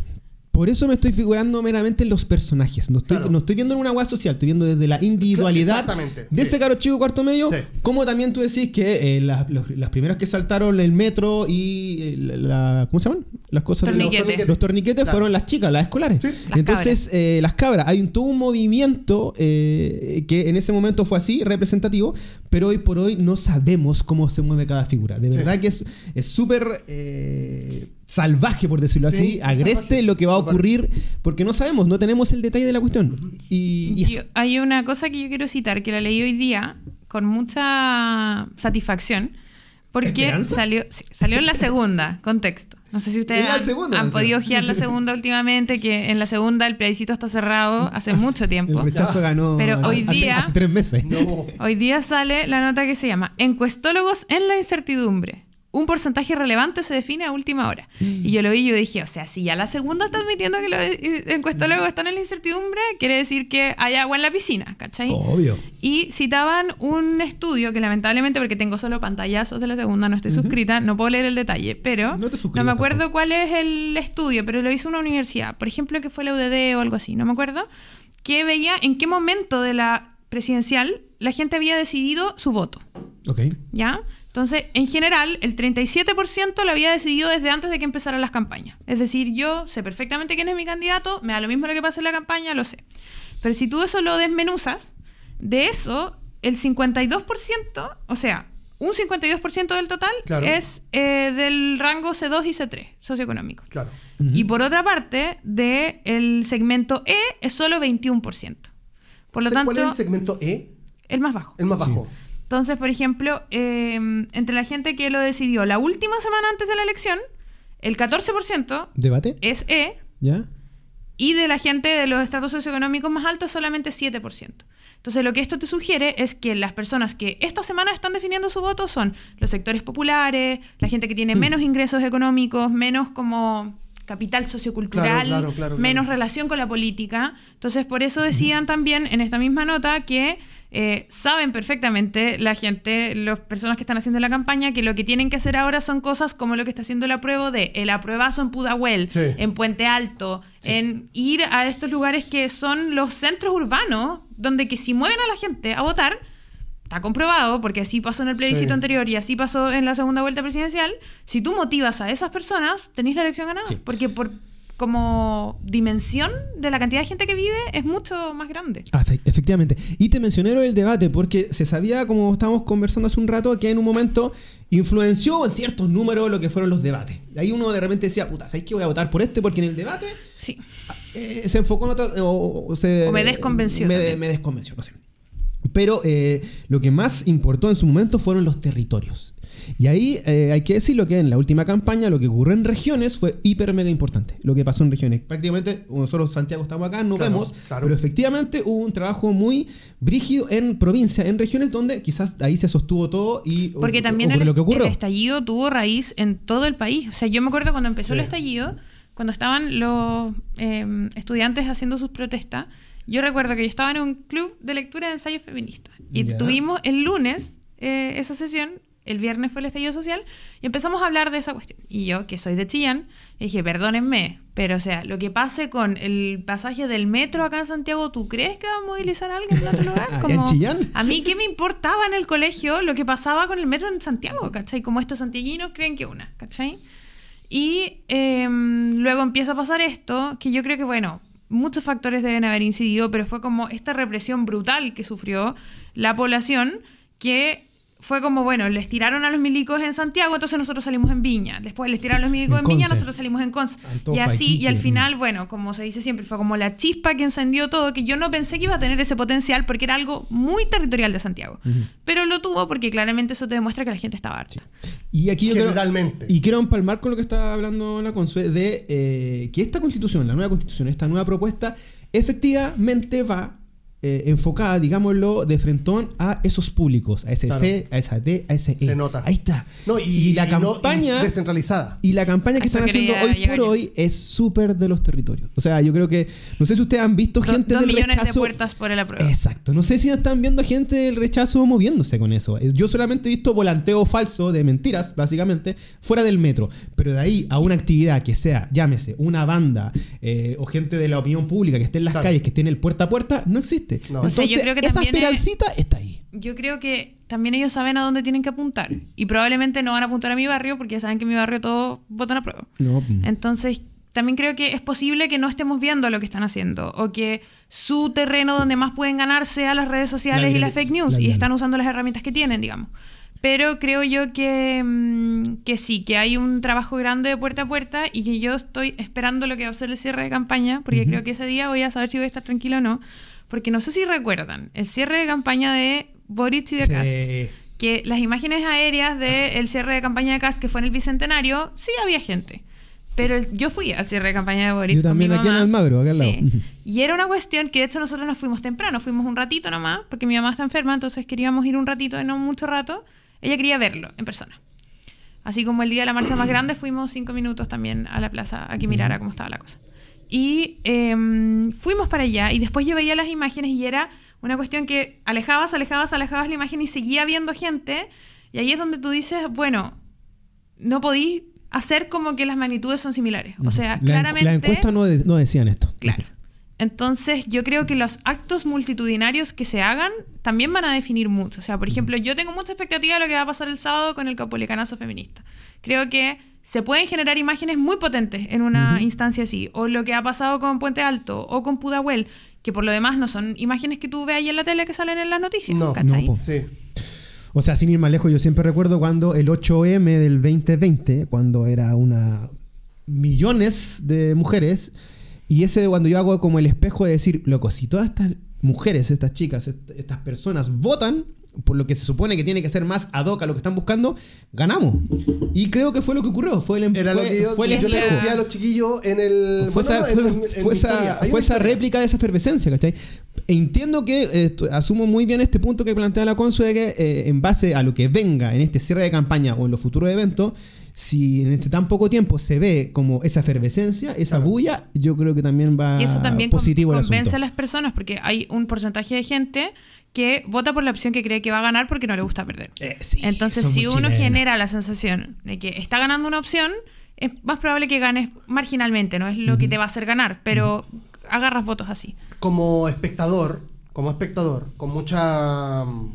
Por eso me estoy figurando meramente en los personajes. No estoy, Claro. no estoy viendo en una web social, estoy viendo desde la individualidad Exactamente, de sí. ese caro chico cuarto medio. Sí. Como también tú decís que eh, las, los- las primeras que saltaron el metro y eh, la, la- ¿Cómo se llaman? las cosas de los Torniquete. torniquetes. Los torniquetes Claro. fueron las chicas, las escolares. Sí. Las Entonces, eh, las cabras, hay un, todo un movimiento eh, que en ese momento fue así, representativo, pero hoy por hoy no sabemos cómo se mueve cada figura. De Sí. verdad que es es súper eh, salvaje, por decirlo Sí, así, es agreste salvaje. lo que va a ocurrir, porque no sabemos, no tenemos el detalle de la cuestión. Y, y eso. Yo- hay una cosa que yo quiero citar que la leí hoy día con mucha satisfacción porque ¿Esperanza? salió, sí, salió en la segunda, contexto. No sé si ustedes han, segunda, han encima. podido ojear la segunda últimamente, que en la segunda el plebiscito está cerrado hace mucho El tiempo. rechazo ganó Pero hace- hoy hace- día- hace tres meses. No. Hoy día sale la nota que se llama Encuestólogos en la incertidumbre. Un porcentaje relevante se define a última hora. Mm. Y yo lo vi y yo dije, o sea, si ya la segunda está admitiendo que los eh, encuestólogos están en la incertidumbre, quiere decir que hay agua en la piscina, ¿cachai? Obvio. Y citaban un estudio que lamentablemente, porque tengo solo pantallazos de la segunda, no estoy suscrita, no puedo leer el detalle, pero No te me acuerdo cuál es el estudio, pero lo hizo una universidad, por ejemplo, que fue la UDD o algo así, no me acuerdo, que veía en qué momento de la presidencial la gente había decidido su voto, Ok. ¿ya? Entonces, en general, el 37% lo había decidido desde antes de que empezaran las campañas. Es decir, yo sé perfectamente quién es mi candidato, me da lo mismo lo que pase en la campaña, lo sé. Pero si tú eso lo desmenuzas, de eso, el 52%, o sea, un 52% del total Claro. es eh, del rango C2 y C3, socioeconómico. Claro. Y por otra parte, del segmento E es solo 21%. Por lo ¿Sé tanto, ¿Cuál es el segmento E? el más bajo. El más bajo. Entonces, por ejemplo, eh, entre la gente que lo decidió la última semana antes de la elección, el 14% ¿Debate? es E ¿Ya? y de la gente de los estratos socioeconómicos más altos solamente 7%. Entonces, lo que esto te sugiere es que las personas que esta semana están definiendo su voto son los sectores populares, la gente que tiene menos ingresos económicos, menos como capital sociocultural, Claro, claro, menos relación con la política. Entonces, por eso decían también en esta misma nota que eh, saben perfectamente la gente, las personas que están haciendo la campaña, que lo que tienen que hacer ahora son cosas como lo que está haciendo la prueba de el apruebazo en Pudahuel, Sí. en Puente Alto, en ir a estos lugares que son los centros urbanos, donde que si mueven a la gente a votar, está comprobado, porque así pasó en el plebiscito Sí. anterior y así pasó en la segunda vuelta presidencial, si tú motivas a esas personas, tenéis la elección ganada. Sí. Porque por como dimensión de la cantidad de gente que vive es mucho más grande. Ah, efe- efectivamente. Y te mencioné del debate porque se sabía, como estábamos conversando hace un rato, que en un momento influenció en ciertos números lo que fueron los debates. De ahí uno de repente decía, puta, ¿sabes qué voy a votar por este? Porque en el debate Sí. eh, se enfocó en otra. O, o se, O me desconvenció Me, desconvenció, no sé. Pero eh, lo que más importó en su momento fueron los territorios. Y ahí eh, hay que decirlo que en la última campaña lo que ocurrió en regiones fue hiper mega importante. Lo que pasó en regiones. Prácticamente nosotros Santiago estamos acá, no Claro, vemos, claro. pero efectivamente hubo un trabajo muy brígido en provincia, en regiones donde quizás ahí se sostuvo todo y Porque también el, lo que ocurrió. el estallido tuvo raíz en todo el país. O sea, yo me acuerdo cuando empezó el estallido, cuando estaban los eh, estudiantes haciendo sus protestas, yo recuerdo que yo estaba en un club de lectura de ensayos feministas. Y tuvimos el lunes eh, esa sesión, el viernes fue el estallido social, y empezamos a hablar de esa cuestión. Y yo, que soy de Chillán, dije, perdónenme, pero o sea, lo que pase con el pasaje del metro acá en Santiago, ¿tú crees que va a movilizar a alguien en otro lugar? [LAUGHS] ¿Allá en Chillán? A mí, ¿qué me importaba en el colegio lo que pasaba con el metro en Santiago, ¿cachai? Como estos santiaguinos creen que una, ¿cachai? Y em, luego empieza a pasar esto, que yo creo que, bueno, muchos factores deben haber incidido, pero fue como esta represión brutal que sufrió la población, que fue como, bueno, les tiraron a los milicos en Santiago, entonces nosotros salimos en Viña. Después les tiraron a los milicos En en, Viña, nosotros salimos en Conce. Antofa, y así, y al final, bueno, como se dice siempre, fue como la chispa que encendió todo, que yo no pensé que iba a tener ese potencial porque era algo muy territorial de Santiago. Pero lo tuvo porque claramente eso te demuestra que la gente estaba harta. Y aquí yo quiero, y quiero empalmar con lo que estaba hablando la Consue de eh, que esta constitución, la nueva constitución, esta nueva propuesta, efectivamente va eh, enfocada, digámoslo, de frentón a esos públicos, a ese Claro. C, a esa D, a ese E. Se nota. Ahí está. No, y, la y no- y campaña. descentralizada. Y la campaña que eso están haciendo hoy por yo. hoy es súper de los territorios. O sea, yo creo que. No sé si ustedes han visto Do- gente dos del millones rechazo. de puertas por el apruebo. Exacto. No sé si están viendo gente del rechazo moviéndose con eso. Yo solamente he visto volanteo falso de mentiras, básicamente, fuera del metro. Pero de ahí a una actividad que sea, llámese, una banda eh, o gente de la opinión pública que esté en las Claro. calles, que esté en el puerta a puerta, no existe. Existe. No. Entonces, O sea, yo creo que esa también es- espirancita está ahí. Yo creo que también ellos saben a dónde tienen que apuntar. Y probablemente no van a apuntar a mi barrio porque ya saben que en mi barrio todos votan a prueba. No, mm. Entonces, también creo que es posible que no estemos viendo lo que están haciendo o que su terreno donde más pueden ganar sea las redes sociales La y las fake news la y están usando las herramientas que tienen, digamos. Pero creo yo que, mm, que sí, que hay un trabajo grande de puerta a puerta y que yo estoy esperando lo que va a ser el cierre de campaña, porque creo que ese día voy a saber si voy a estar tranquilo o no. Porque no sé si recuerdan, el cierre de campaña de Boric y de Kast Sí. que las imágenes aéreas del cierre de campaña de Cast que fue en el Bicentenario, sí había gente. Pero el- yo fui al cierre de campaña de Boric. Yo con mi también aquí en mamá. Almagro, acá al lado. Sí. [LAUGHS] Y era una cuestión que de hecho nosotros nos fuimos temprano, fuimos un ratito nomás, porque mi mamá está enferma, entonces queríamos ir un ratito no mucho rato. Ella quería verlo en persona. Así como el día de la marcha más grande, fuimos cinco minutos también a la plaza a que mirara cómo estaba la cosa. Y em, fuimos para allá y después yo veía las imágenes y era una cuestión que alejabas, alejabas, alejabas la imagen y seguía viendo gente. Y ahí es donde tú dices, bueno, no podí hacer como que las magnitudes son similares. O sea, La en- claramente... La encuesta no, de- no decían esto. Claro. Entonces, yo creo que los actos multitudinarios que se hagan también van a definir mucho. O sea, por ejemplo, yo tengo mucha expectativa de lo que va a pasar el sábado con el capolicanazo feminista. Creo que se pueden generar imágenes muy potentes en una instancia así. O lo que ha pasado con Puente Alto o con Pudahuel, que por lo demás no son imágenes que tú ves ahí en la tele que salen en las noticias. No, ¿cachai? no. Sí. O sea, sin ir más lejos, yo siempre recuerdo cuando el 8M del 2020, cuando era una millones de mujeres, y ese cuando yo hago como el espejo de decir, loco, si todas estas mujeres, estas chicas, est- estas personas votan por lo que se supone que tiene que ser más ad hoc a lo que están buscando, ganamos. Y creo que fue lo que ocurrió, fue el, em- Era lo fue- que yo, fue el yo le decía a los chiquillos en el. Fue, bueno, esa, en- fue, en- esa- fue réplica de esa efervescencia, ¿cachai? Entiendo que, eh, asumo muy bien este punto que plantea la Consu de que eh, en base a lo que venga en este cierre de campaña o en los futuros eventos, si en este tan poco tiempo se ve como esa efervescencia, esa Claro. bulla, yo creo que también va Y eso también con- positivo el convence asunto. a las personas porque hay un porcentaje de gente que vota por la opción que cree que va a ganar porque no le gusta perder. Eh, sí, Entonces, si uno genera la sensación de que está ganando una opción, es más probable que ganes marginalmente, no es lo que te va a hacer ganar, pero agarras votos así. Como espectador, como espectador, con mucha mm,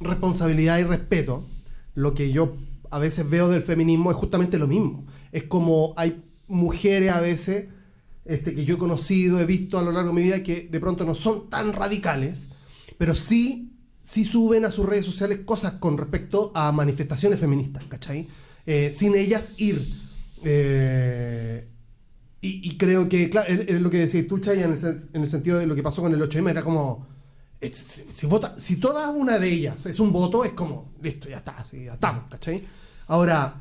responsabilidad y respeto, lo que yo a veces veo del feminismo es justamente lo mismo. Es como hay mujeres a veces este, que yo he conocido, he visto a lo largo de mi vida que de pronto no son tan radicales, pero sí, sí suben a sus redes sociales cosas con respecto a manifestaciones feministas, ¿cachai? Eh, sin ellas ir. Eh, y, creo que, claro, es, lo que decís tú, Chay, en el, en el sentido de lo que pasó con el 8M, era como, es- si, si vota, si toda una de ellas es un voto, es como, listo, ya está, sí, ya estamos, ¿cachai? Ahora,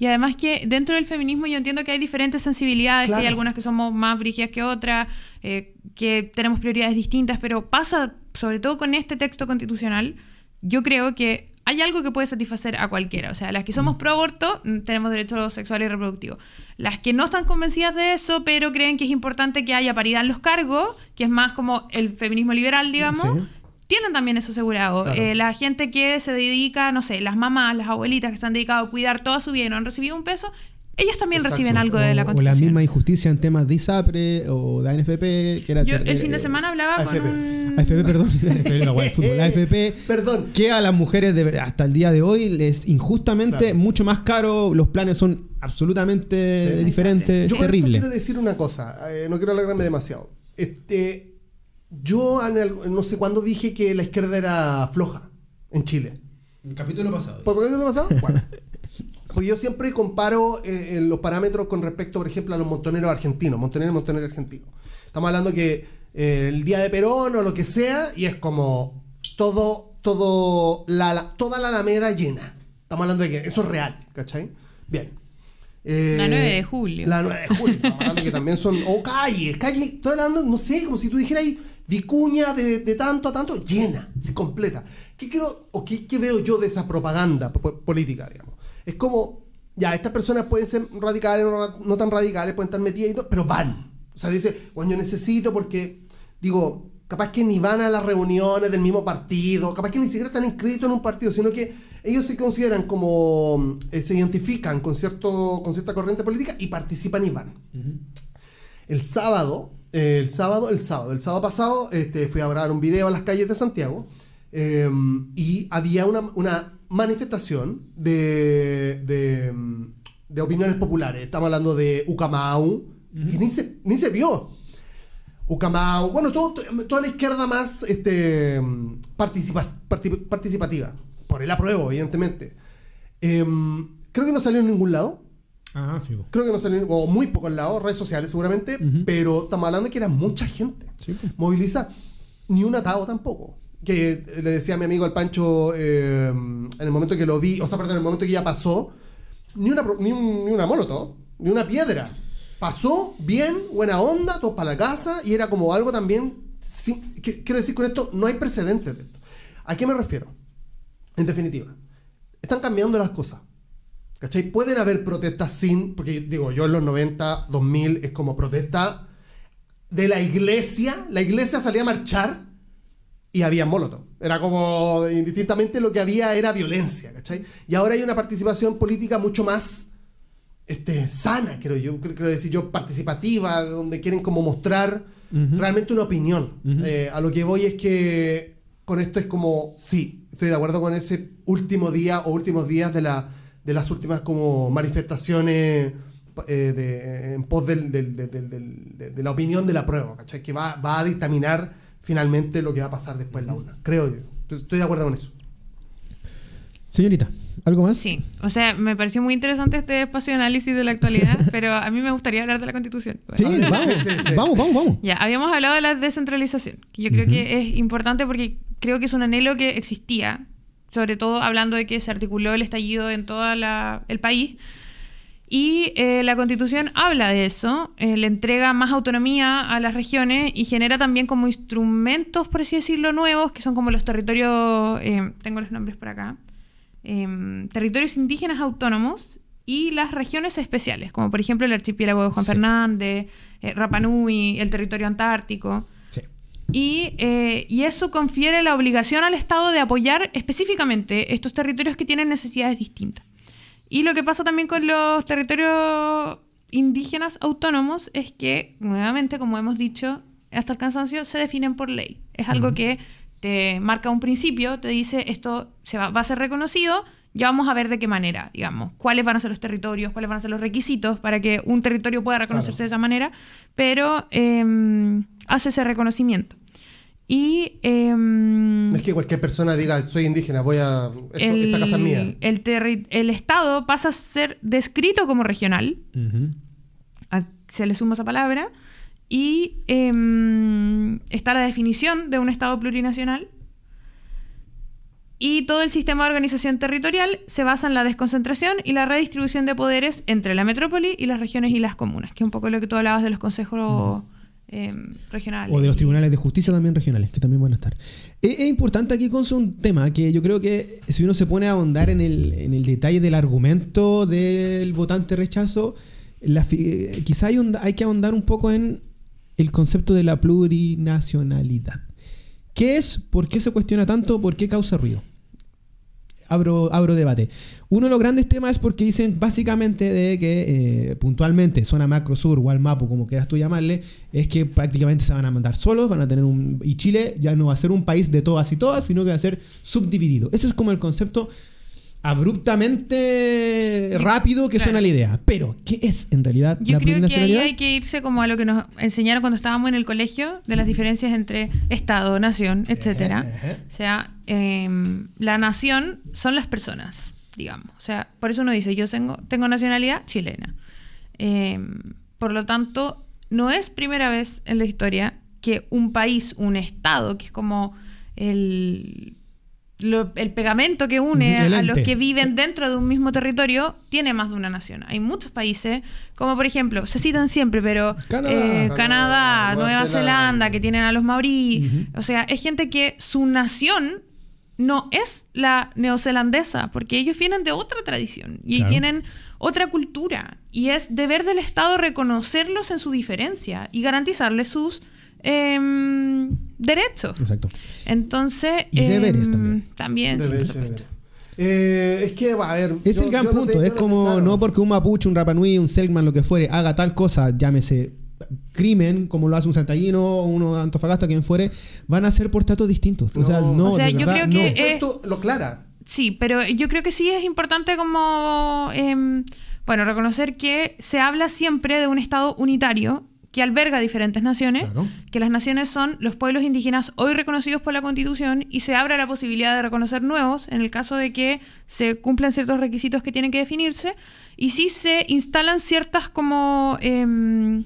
Y además que dentro del feminismo yo entiendo que hay diferentes sensibilidades, que hay algunas que somos más brígidas que otras, eh, que tenemos prioridades distintas, pero pasa, sobre todo con este texto constitucional, yo creo que hay algo que puede satisfacer a cualquiera. O sea, las que somos pro aborto mm, tenemos derecho sexual y reproductivo. Las que no están convencidas de eso, pero creen que es importante que haya paridad en los cargos, que es más como el feminismo liberal, digamos, Sí. tienen también eso asegurado. Claro. Eh, la gente que se dedica, no sé, las mamás, las abuelitas que se han dedicado a cuidar toda su vida y no han recibido un peso, ellas también Exacto. reciben algo de la o, o la constitución. misma injusticia en temas de ISAPRE o de ANFP, que era... Yo el fin de eh, semana hablaba AFP. con un... AFP, perdón. [LAUGHS] AFP, la. [LAUGHS] Eh, AFP perdón. que a las mujeres de hasta el día de hoy les injustamente Claro. mucho más caro, los planes son absolutamente Sí. diferentes, Yo terrible. quiero decir una cosa, eh, no quiero alargarme demasiado. Este, yo en el- no sé cuándo dije que la izquierda era floja en Chile. El capítulo pasado. ¿Por qué no lo pasado? Bueno. [LAUGHS] Porque yo siempre comparo eh, eh, los parámetros con respecto, por ejemplo, a los montoneros argentinos, montoneros montoneros argentinos. Estamos hablando que eh, el día de Perón o lo que sea, y es como todo, todo, la, la- toda la Alameda llena. Estamos hablando de que eso es real, ¿cachai? Bien. Eh, La 9 de julio. La 9 de julio. Estamos hablando que también son. O calles, calles. Estoy hablando, no sé, como si tú dijeras ahí, Vicuña de, de tanto a tanto, llena, se completa. ¿Qué quiero, o qué, qué veo yo de esa propaganda po- po- política, digamos? Es como, ya, estas personas pueden ser radicales, no, no tan radicales, pueden estar metidas y todo, pero van. O sea, dice, bueno, yo necesito porque, digo, capaz que ni van a las reuniones del mismo partido, capaz que ni siquiera están inscritos en un partido, sino que ellos se consideran como, eh, se identifican con, cierto, con cierta corriente política y participan y van. El sábado eh, el sábado, el sábado, el sábado pasado, este, fui a grabar un video a las calles de Santiago eh, y había una, una manifestación de, de, mm, de opiniones populares. Estamos hablando de Ucamau, que ni se, ni se vio. Ucamau, bueno, todo- toda la izquierda más este, mm, participa- parti- participativa. Por el apruebo, evidentemente. Em, creo que no salió en ningún lado. Ah, sí. Creo que no salió, o muy pocos lados, redes sociales seguramente, pero estamos hablando de que era mucha gente. Sí, pues. Moviliza ni un atado tampoco. Que le decía a mi amigo el Pancho eh, en el momento que lo vi, o sea, perdón, en el momento que ya pasó, ni una, ni, ni una molotov, ni una piedra. Pasó bien, buena onda, todos para la casa, y era como algo también. sin- que- quiero decir con esto, no hay precedentes de esto. ¿A qué me refiero? En definitiva, están cambiando las cosas. ¿Cachai? Pueden haber protestas sin, porque digo, yo en los 90, 2000 es como protesta de la iglesia. La iglesia salía a marchar y había molotov. Era como, indistintamente lo que había era violencia, ¿cachai? Y ahora hay una participación política mucho más este, sana, creo yo, creo, decir yo, participativa, donde quieren como mostrar realmente una opinión. Eh, a lo que voy es que con esto es como, sí, estoy de acuerdo con ese último día o últimos días de, la, de las últimas como manifestaciones eh, de- en pos del- del- del- del- del- de, de la opinión de la prueba, ¿cachai? Que va, va a dictaminar finalmente lo que va a pasar después en la urna. Creo yo. Estoy- de acuerdo con eso. Señorita, ¿algo más? Sí, o sea, me pareció muy interesante este espacio de análisis de la actualidad, [LAUGHS] pero a mí me gustaría hablar de la constitución. Sí, vamos, [LAUGHS] Sí, sí, vamos, sí. vamos, vamos. Ya, habíamos hablado de la descentralización, que yo creo Ujú. que es importante porque creo que es un anhelo que existía, sobre todo hablando de que se articuló el estallido en todo el país. Y eh, la constitución habla de eso, eh, le entrega más autonomía a las regiones y genera también como instrumentos, por así decirlo, nuevos, que son como los territorios, eh, tengo los nombres por acá, em, territorios indígenas autónomos y las regiones especiales, como por ejemplo el archipiélago de Juan Sí. Fernández, eh, Rapa Nui, el territorio antártico. Sí. Y, eh, y eso confiere la obligación al Estado de apoyar específicamente estos territorios que tienen necesidades distintas. Y lo que pasa también con los territorios indígenas autónomos es que, nuevamente, como hemos dicho, hasta el cansancio, se definen por ley. Es algo que te marca un principio, te dice esto se va, va a ser reconocido, ya vamos a ver de qué manera, digamos, cuáles van a ser los territorios, cuáles van a ser los requisitos para que un territorio pueda reconocerse Claro. de esa manera, pero em, hace ese reconocimiento. Y em, No es que cualquier persona diga, soy indígena, voy a... esto- esta casa es mía. el terri- el Estado pasa a ser descrito como regional, a- se le suma esa palabra, y em, está la definición de un Estado plurinacional. Y todo el sistema de organización territorial se basa en la desconcentración y la redistribución de poderes entre la metrópoli y las regiones y las comunas, que es un poco lo que tú hablabas de los consejos em, regionales. O de los tribunales de justicia también regionales, que también van a estar. Es, es importante aquí con un tema que yo creo que si uno se pone a ahondar en el, en el detalle del argumento del votante rechazo, la eh, quizá hay, onda- hay que ahondar un poco en el concepto de la plurinacionalidad. ¿Qué es? ¿Por qué se cuestiona tanto? ¿Por qué causa ruido? Abro, abro debate. Uno de los grandes temas es porque dicen básicamente de que eh, puntualmente zona macro sur o al mapo, como quieras tú llamarle, es que prácticamente se van a mandar solos, van a tener un... Y Chile ya no va a ser un país de todas y todas, sino que va a ser subdividido. Ese es como el concepto abruptamente rápido que Claro. suena la idea. Pero, ¿qué es en realidad Yo la creo que ahí hay que irse como a lo que nos enseñaron cuando estábamos en el colegio, de las diferencias entre Estado, nación, etcétera. Ajá, ajá. O sea, em, la nación son las personas, digamos. O sea, por eso uno dice, yo tengo, tengo nacionalidad chilena. Em, por lo tanto, no es primera vez en la historia que un país, un Estado, que es como el, lo- el pegamento que une a los que viven dentro de un mismo territorio, tiene más de una nación. Hay muchos países, como por ejemplo, se citan siempre, pero Canadá. eh, Canadá, Canadá, Nueva Nueva Zelanda. Zelanda, que tienen a los maorí. O sea, es gente que su nación no es la neozelandesa, porque ellos vienen de otra tradición y Claro. tienen otra cultura. Y es deber del Estado reconocerlos en su diferencia y garantizarles sus em, derechos. Exacto. Entonces. Y deberes em, también. También, sí, Debe por ser. supuesto. Eh, es que, a ver. Es yo- el gran no punto. te- es no como claro. no porque un mapuche, un rapanui, un selkman, lo que fuere, haga tal cosa, llámese crimen, como lo hace un santallino o uno de Antofagasta, quien fuere, van a ser por tratos distintos. O sea, No. no, O sea, yo verdad, creo que- no. Eh, Esto lo clara. Sí, pero yo creo que sí es importante como, em, bueno, reconocer que se habla siempre de un Estado unitario que alberga diferentes naciones, Claro. que las naciones son los pueblos indígenas hoy reconocidos por la Constitución y se abre la posibilidad de reconocer nuevos en el caso de que se cumplan ciertos requisitos que tienen que definirse y sí se instalan ciertas como... em,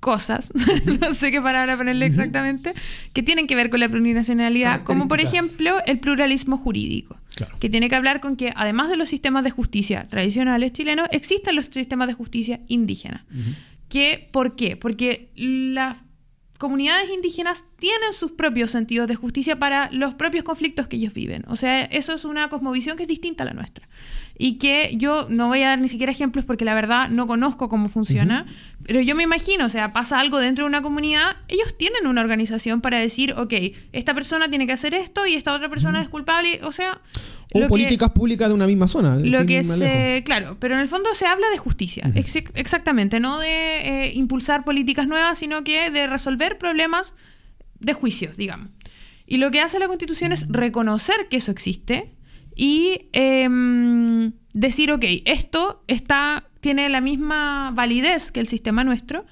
cosas, [LAUGHS] no sé qué palabra ponerle exactamente, que tienen que ver con la plurinacionalidad, como por ejemplo el pluralismo jurídico, Claro. que tiene que hablar con que además de los sistemas de justicia tradicionales chilenos, existen los sistemas de justicia indígenas. Que, ¿Por qué? Porque las comunidades indígenas tienen sus propios sentidos de justicia para los propios conflictos que ellos viven. O sea, eso es una cosmovisión que es distinta a la nuestra. Y que yo no voy a dar ni siquiera ejemplos porque la verdad no conozco cómo funciona, pero yo me imagino, o sea, pasa algo dentro de una comunidad, ellos tienen una organización para decir, ok, esta persona tiene que hacer esto y esta otra persona es culpable, o sea... O que- políticas públicas de una misma zona. lo que se. Claro, pero en el fondo se habla de justicia. Ex- exactamente. No de eh, impulsar políticas nuevas, sino que de resolver problemas de juicios, digamos. Y lo que hace la Constitución es reconocer que eso existe y em, decir, ok, esto está, tiene la misma validez que el sistema nuestro,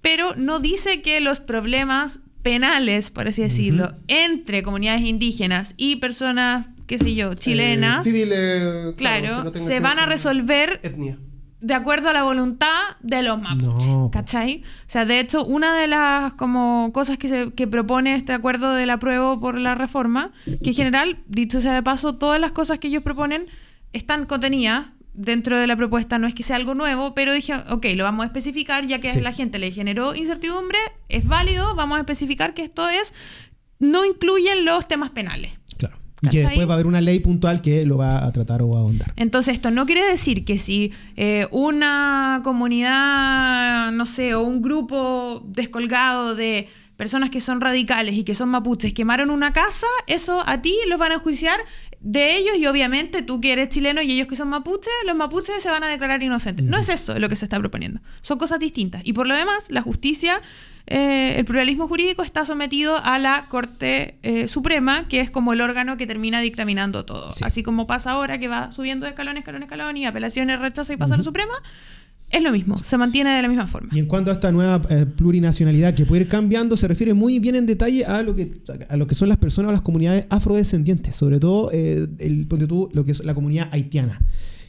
pero no dice que los problemas penales, por así decirlo, entre comunidades indígenas y personas, qué sé yo, chilenas, Eh, civiles. claro, no se van a resolver Etnia. De acuerdo a la voluntad de los mapuches, No. ¿cachai? O sea, de hecho, una de las como cosas que, se, que propone este acuerdo del apruebo por la reforma, que en general, dicho sea de paso, todas las cosas que ellos proponen están contenidas dentro de la propuesta, no es que sea algo nuevo, pero dije, ok, lo vamos a especificar, ya que Sí. a la gente le generó incertidumbre, es válido, vamos a especificar que esto es, no incluyen los temas penales. Y que después va a haber una ley puntual que lo va a tratar o a ahondar. Entonces, esto no quiere decir que si eh, una comunidad, no sé, o un grupo descolgado de personas que son radicales y que son mapuches quemaron una casa, eso a ti los van a enjuiciar de ellos y obviamente tú que eres chileno y ellos que son mapuches, los mapuches se van a declarar inocentes. No es eso lo que se está proponiendo. Son cosas distintas. Y por lo demás, la justicia, eh, el pluralismo jurídico está sometido a la Corte eh, Suprema, que es como el órgano que termina dictaminando todo. Sí. Así como pasa ahora que va subiendo de escalón, escalón, escalón y apelaciones rechaza y pasa a la Suprema, es lo mismo, se mantiene de la misma forma. Y en cuanto a esta nueva eh, plurinacionalidad que puede ir cambiando, se refiere muy bien en detalle a lo que, a lo que son las personas o las comunidades afrodescendientes, sobre todo el, lo que es la comunidad haitiana.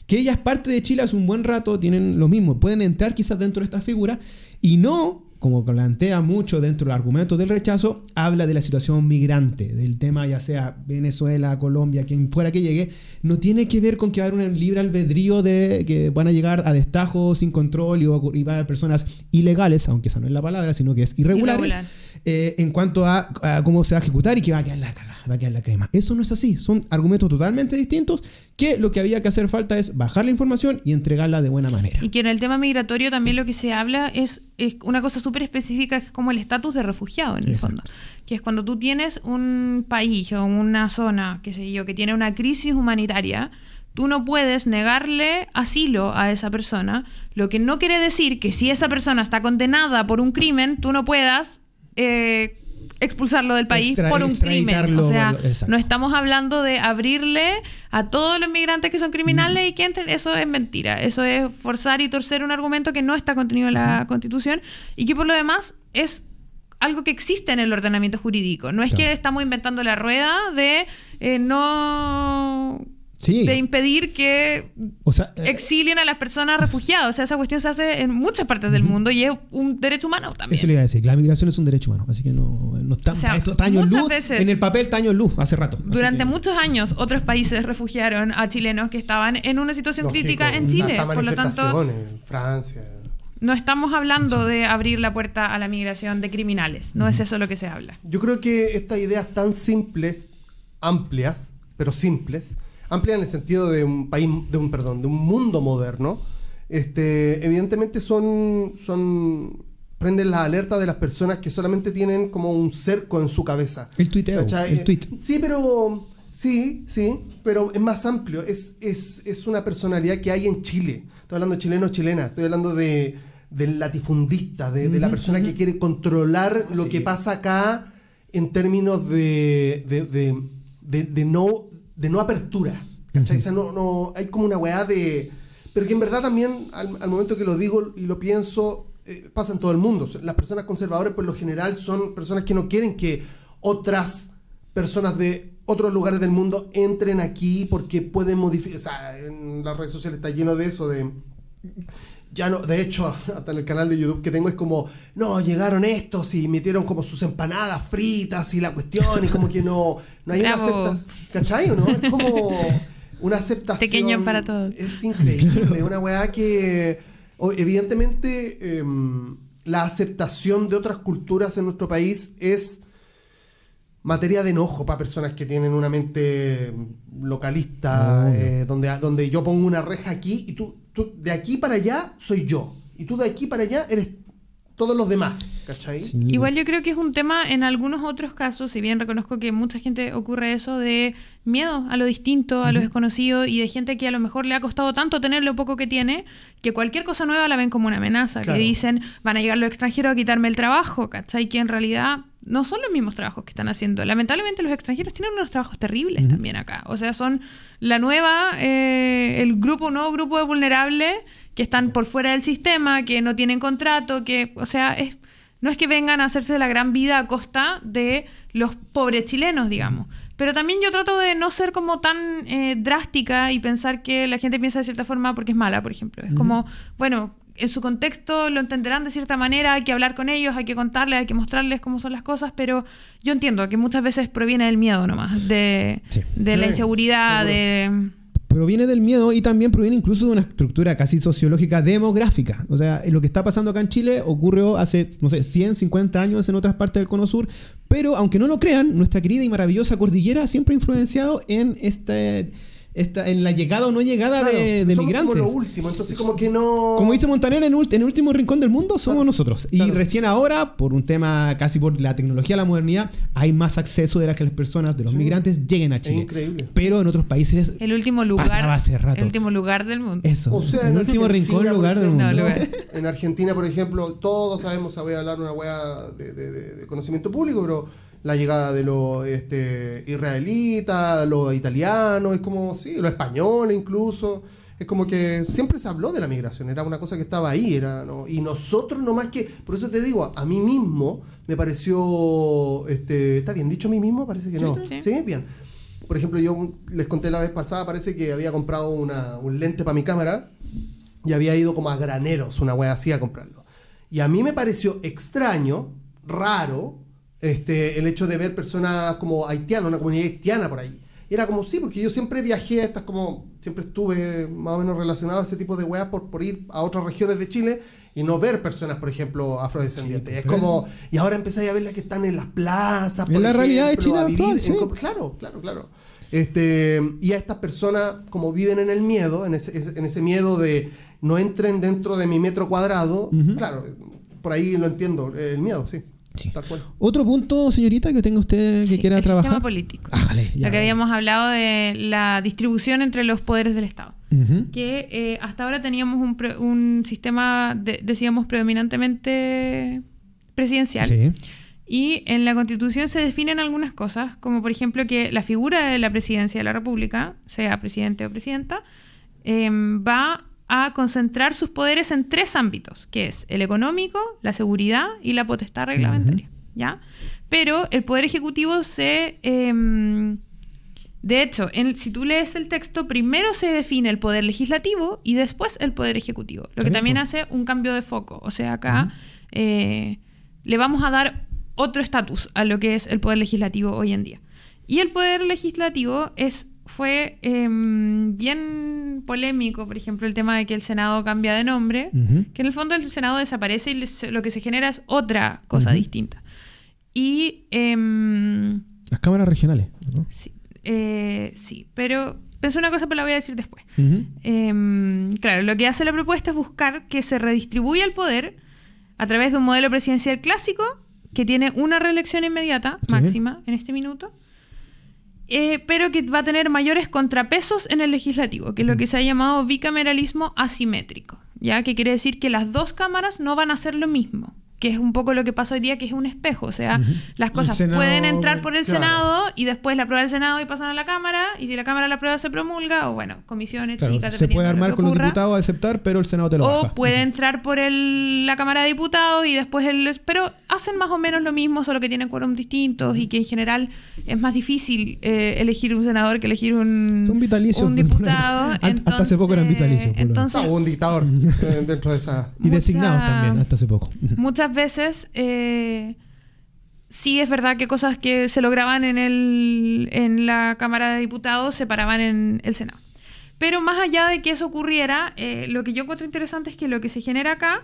Que ella es parte de Chile hace un buen rato, tienen lo mismo, pueden entrar quizás dentro de esta figura y no, como plantea mucho dentro del argumento del rechazo, habla de la situación migrante, del tema ya sea Venezuela, Colombia, quien fuera que llegue, no tiene que ver con que va a haber un libre albedrío de que van a llegar a destajo sin control y, van a haber personas ilegales, aunque esa no es la palabra, sino que es irregulares, Irregular. eh, en cuanto a, a cómo se va a ejecutar y que va a quedar la cagada, va a quedar la crema. Eso no es así, son argumentos totalmente distintos que lo que había que hacer falta es bajar la información y entregarla de buena manera. Y que en el tema migratorio también lo que se habla es, es una cosa súper específica, es como el estatus de refugiado en el Exacto. fondo. Que es cuando tú tienes un país o una zona, qué sé yo, que tiene una crisis humanitaria, tú no puedes negarle asilo a esa persona, lo que no quiere decir que si esa persona está condenada por un crimen, tú no puedas... eh, expulsarlo del país Extra- por un crimen. O sea, no estamos hablando de abrirle a todos los migrantes que son criminales y que entren. Eso es mentira. Eso es forzar y torcer un argumento que no está contenido en la Constitución y que por lo demás es algo que existe en el ordenamiento jurídico. No es Claro. que estamos inventando la rueda de eh, no... Sí. De impedir que O sea, eh, exilien a las personas refugiadas. O sea, esa cuestión se hace en muchas partes del mundo y es un derecho humano también. Eso le iba a decir, la migración es un derecho humano, así que no, no está, O sea, esto está años muchas luz, veces- en el papel está años luz, hace rato. Durante que- muchos años otros países refugiaron a chilenos que estaban en una situación Lógico, crítica en Chile. Por lo tanto, Francia. no estamos hablando de abrir la puerta a la migración de criminales. No es eso lo que se habla. Yo creo que estas ideas tan simples, amplias, pero simples, amplias en el sentido de un país, de un perdón, de un mundo moderno, este, evidentemente son, son prenden la alerta de las personas que solamente tienen como un cerco en su cabeza. El tuiteo, ¿Cachai? el Eh, tweet. Sí, pero sí, sí, pero es más amplio. Es, es, es una personalidad que hay en Chile. Estoy hablando de chilenos, chilenas. Estoy hablando de, del latifundista, de, de la persona que quiere controlar lo que pasa acá en términos de- de- de no, de no apertura. ¿cachai? O sea, no, no, hay como una weá de... Pero que en verdad también, al, al momento que lo digo y lo pienso, eh, pasa en todo el mundo. Las personas conservadoras, por lo general, son personas que no quieren que otras personas de otros lugares del mundo entren aquí porque pueden modificar. O sea, en las redes sociales está lleno de eso, de. Ya no, de hecho, [LAUGHS] hasta en el canal de YouTube que tengo es como, no, llegaron estos y metieron como sus empanadas fritas y la cuestión, y como que no, no hay Bravo. una aceptación. ¿Cachai o no? Es como una aceptación. Pequeño para todos. Es increíble, una weá que evidentemente em, la aceptación de otras culturas en nuestro país es materia de enojo para personas que tienen una mente localista, Obvio. eh, donde, donde yo pongo una reja aquí y tú, tú de aquí para allá soy yo. Y tú de aquí para allá eres todos los demás, ¿cachai? Sí. Igual yo creo que es un tema en algunos otros casos, si bien reconozco que mucha gente ocurre eso de miedo a lo distinto, a lo desconocido y de gente que a lo mejor le ha costado tanto tener lo poco que tiene, que cualquier cosa nueva la ven como una amenaza, Claro. que dicen van a llegar los extranjeros a quitarme el trabajo, ¿cachai? Que en realidad no son los mismos trabajos que están haciendo. Lamentablemente los extranjeros tienen unos trabajos terribles también acá. O sea, son la nueva, eh, el grupo, nuevo grupo de vulnerables que están por fuera del sistema, que no tienen contrato, que, o sea, es, no es que vengan a hacerse la gran vida a costa de los pobres chilenos, digamos. Pero también yo trato de no ser como tan eh, drástica y pensar que la gente piensa de cierta forma porque es mala, por ejemplo. Es como, bueno, en su contexto lo entenderán de cierta manera, hay que hablar con ellos, hay que contarles, hay que mostrarles cómo son las cosas, pero yo entiendo que muchas veces proviene del miedo nomás, de, Sí. de la Sí, inseguridad, seguro. de... proviene del miedo y también proviene incluso de una estructura casi sociológica demográfica. O sea, lo que está pasando acá en Chile ocurrió hace, no sé, 100, 50 años en otras partes del Cono Sur, pero aunque no lo crean, nuestra querida y maravillosa cordillera siempre ha influenciado en este, esta, en la llegada o no llegada Claro, de, de somos migrantes. como lo último, entonces como que no... Como dice Montaner, en, en el último rincón del mundo somos Claro, nosotros. Y claro. recién ahora, por un tema casi por la tecnología, la modernidad, hay más acceso de las que las personas, de los Sí. migrantes, lleguen a Es Chile. increíble. Pero en otros países, El último lugar. Pasaba hace rato. El último lugar del mundo. eso. O sea, en el último Argentina, rincón, lugar del ejemplo, mundo. No, lugar. [LAUGHS] En Argentina, por ejemplo, todos sabemos, voy a hablar una de, de- de- de conocimiento público, pero la llegada de los este, israelitas, los italianos, es como, sí, los españoles incluso, es como que siempre se habló de la migración, era una cosa que estaba ahí, era, ¿no? y nosotros nomás que, por eso te digo, a mí mismo me pareció, este, ¿está bien dicho a mí mismo? Parece que no. sí. ¿Sí? Bien. Por ejemplo, yo les conté la vez pasada, parece que había comprado una- un lente para mi cámara y había ido como a graneros, una wea así, a comprarlo. Y a mí me pareció extraño, raro, este, el hecho de ver personas como haitianas, una comunidad haitiana por ahí. Era como, sí, porque yo siempre viajé a estas como, siempre estuve más o menos relacionado a ese tipo de weas por, por ir a otras regiones de Chile y no ver personas, por ejemplo, afrodescendientes. Sí, es como, y ahora empezáis a ver las que están en las plazas, por la realidad de Chile actual, en sí. Claro, claro, claro. Este, y a estas personas, como viven en el miedo, en ese, en ese miedo de no entren dentro de mi metro cuadrado, claro, por ahí lo entiendo, el miedo, sí. Sí. Tal cual. Otro punto, señorita, que tenga usted que Sí, quiera el trabajar. sistema político. Ájale, ya. Lo que habíamos hablado de la distribución entre los poderes del Estado. Que eh, hasta ahora teníamos un, pre- un sistema, de- decíamos, predominantemente presidencial. Sí. Y en la Constitución se definen algunas cosas, como por ejemplo que la figura de la presidencia de la República, sea presidente o presidenta, em, va a concentrar sus poderes en tres ámbitos, que es el económico, la seguridad y la potestad reglamentaria. ¿ya? Pero el poder ejecutivo se... em, de hecho, en- si tú lees el texto, primero se define el poder legislativo y después el poder ejecutivo, lo que también hace un cambio de foco. O sea, acá eh, le vamos a dar otro estatus a lo que es el poder legislativo hoy en día. Y el poder legislativo es fue em, bien polémico, por ejemplo, el tema de que el Senado cambia de nombre, Ujú. que en el fondo el Senado desaparece y lo que se genera es otra cosa Ujú. distinta. Y em, Las cámaras regionales. ¿no? sí, eh, sí, pero pensé una cosa, pero la voy a decir después. Ujú. Em, claro, lo que hace la propuesta es buscar que se redistribuya el poder a través de un modelo presidencial clásico que tiene una reelección inmediata, Sí. máxima, en este minuto, eh, pero que va a tener mayores contrapesos en el legislativo, que es lo que se ha llamado bicameralismo asimétrico. ¿ya? Que quiere decir que las dos cámaras no van a hacer lo mismo que es un poco lo que pasa hoy día, que es un espejo. O sea, las cosas Senado, pueden entrar por el claro. Senado y después la aprueba el Senado y pasan a la Cámara. Y si la Cámara la aprueba, se promulga. O bueno, comisiones Claro, chicas. se puede dependiendo de lo armar que con los diputados a aceptar, pero el Senado te lo O baja. puede entrar por el, la Cámara de Diputados y después el... Pero hacen más o menos lo mismo, solo que tienen quórum distintos y que en general es más difícil eh, elegir un senador que elegir un, Son vitalicios, un diputado. Hasta hace poco eran vitalicios. Entonces, hubo un dictador eh, dentro de esa. Y designados también, hasta hace poco. muchas veces eh, sí es verdad que cosas que se lograban en, el, en la Cámara de Diputados se paraban en el Senado. Pero más allá de que eso ocurriera, eh, lo que yo encuentro interesante es que lo que se genera acá,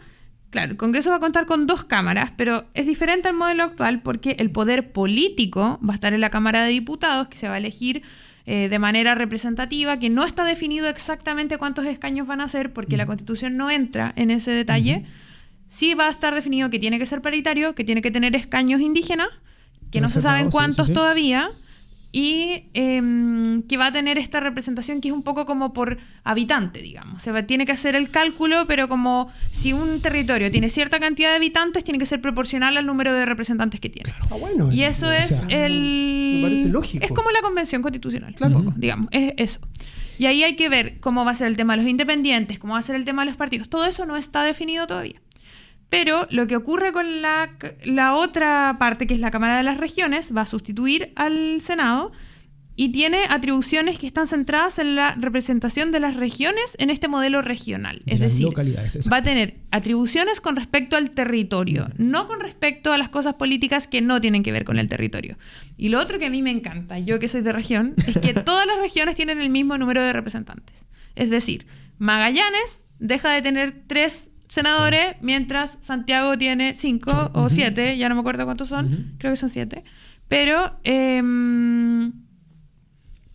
claro, el Congreso va a contar con dos cámaras, pero es diferente al modelo actual porque el poder político va a estar en la Cámara de Diputados, que se va a elegir eh, de manera representativa, que no está definido exactamente cuántos escaños van a ser, porque la Constitución no entra en ese detalle. Sí va a estar definido que tiene que ser paritario, que tiene que tener escaños indígenas, que no se saben cuántos sí, sí. todavía, y em, que va a tener esta representación que es un poco como por habitante, digamos. Se va, tiene que hacer el cálculo, pero como si un territorio tiene cierta cantidad de habitantes, tiene que ser proporcional al número de representantes que tiene. Ah, bueno. Y eso es sea, el... me parece lógico. Es como la convención constitucional, Claro. poco, digamos, es eso. Y ahí hay que ver cómo va a ser el tema de los independientes, cómo va a ser el tema de los partidos. Todo eso no está definido todavía. Pero lo que ocurre con la, la otra parte, que es la Cámara de las Regiones, va a sustituir al Senado y tiene atribuciones que están centradas en la representación de las regiones en este modelo regional. De es decir, va a tener atribuciones con respecto al territorio, no con respecto a las cosas políticas que no tienen que ver con el territorio. Y lo otro que a mí me encanta, yo que soy de región, es que [LAUGHS] todas las regiones tienen el mismo número de representantes. Es decir, Magallanes deja de tener tres senadores, mientras Santiago tiene cinco o siete, ya no me acuerdo cuántos son, creo que son siete. Pero em,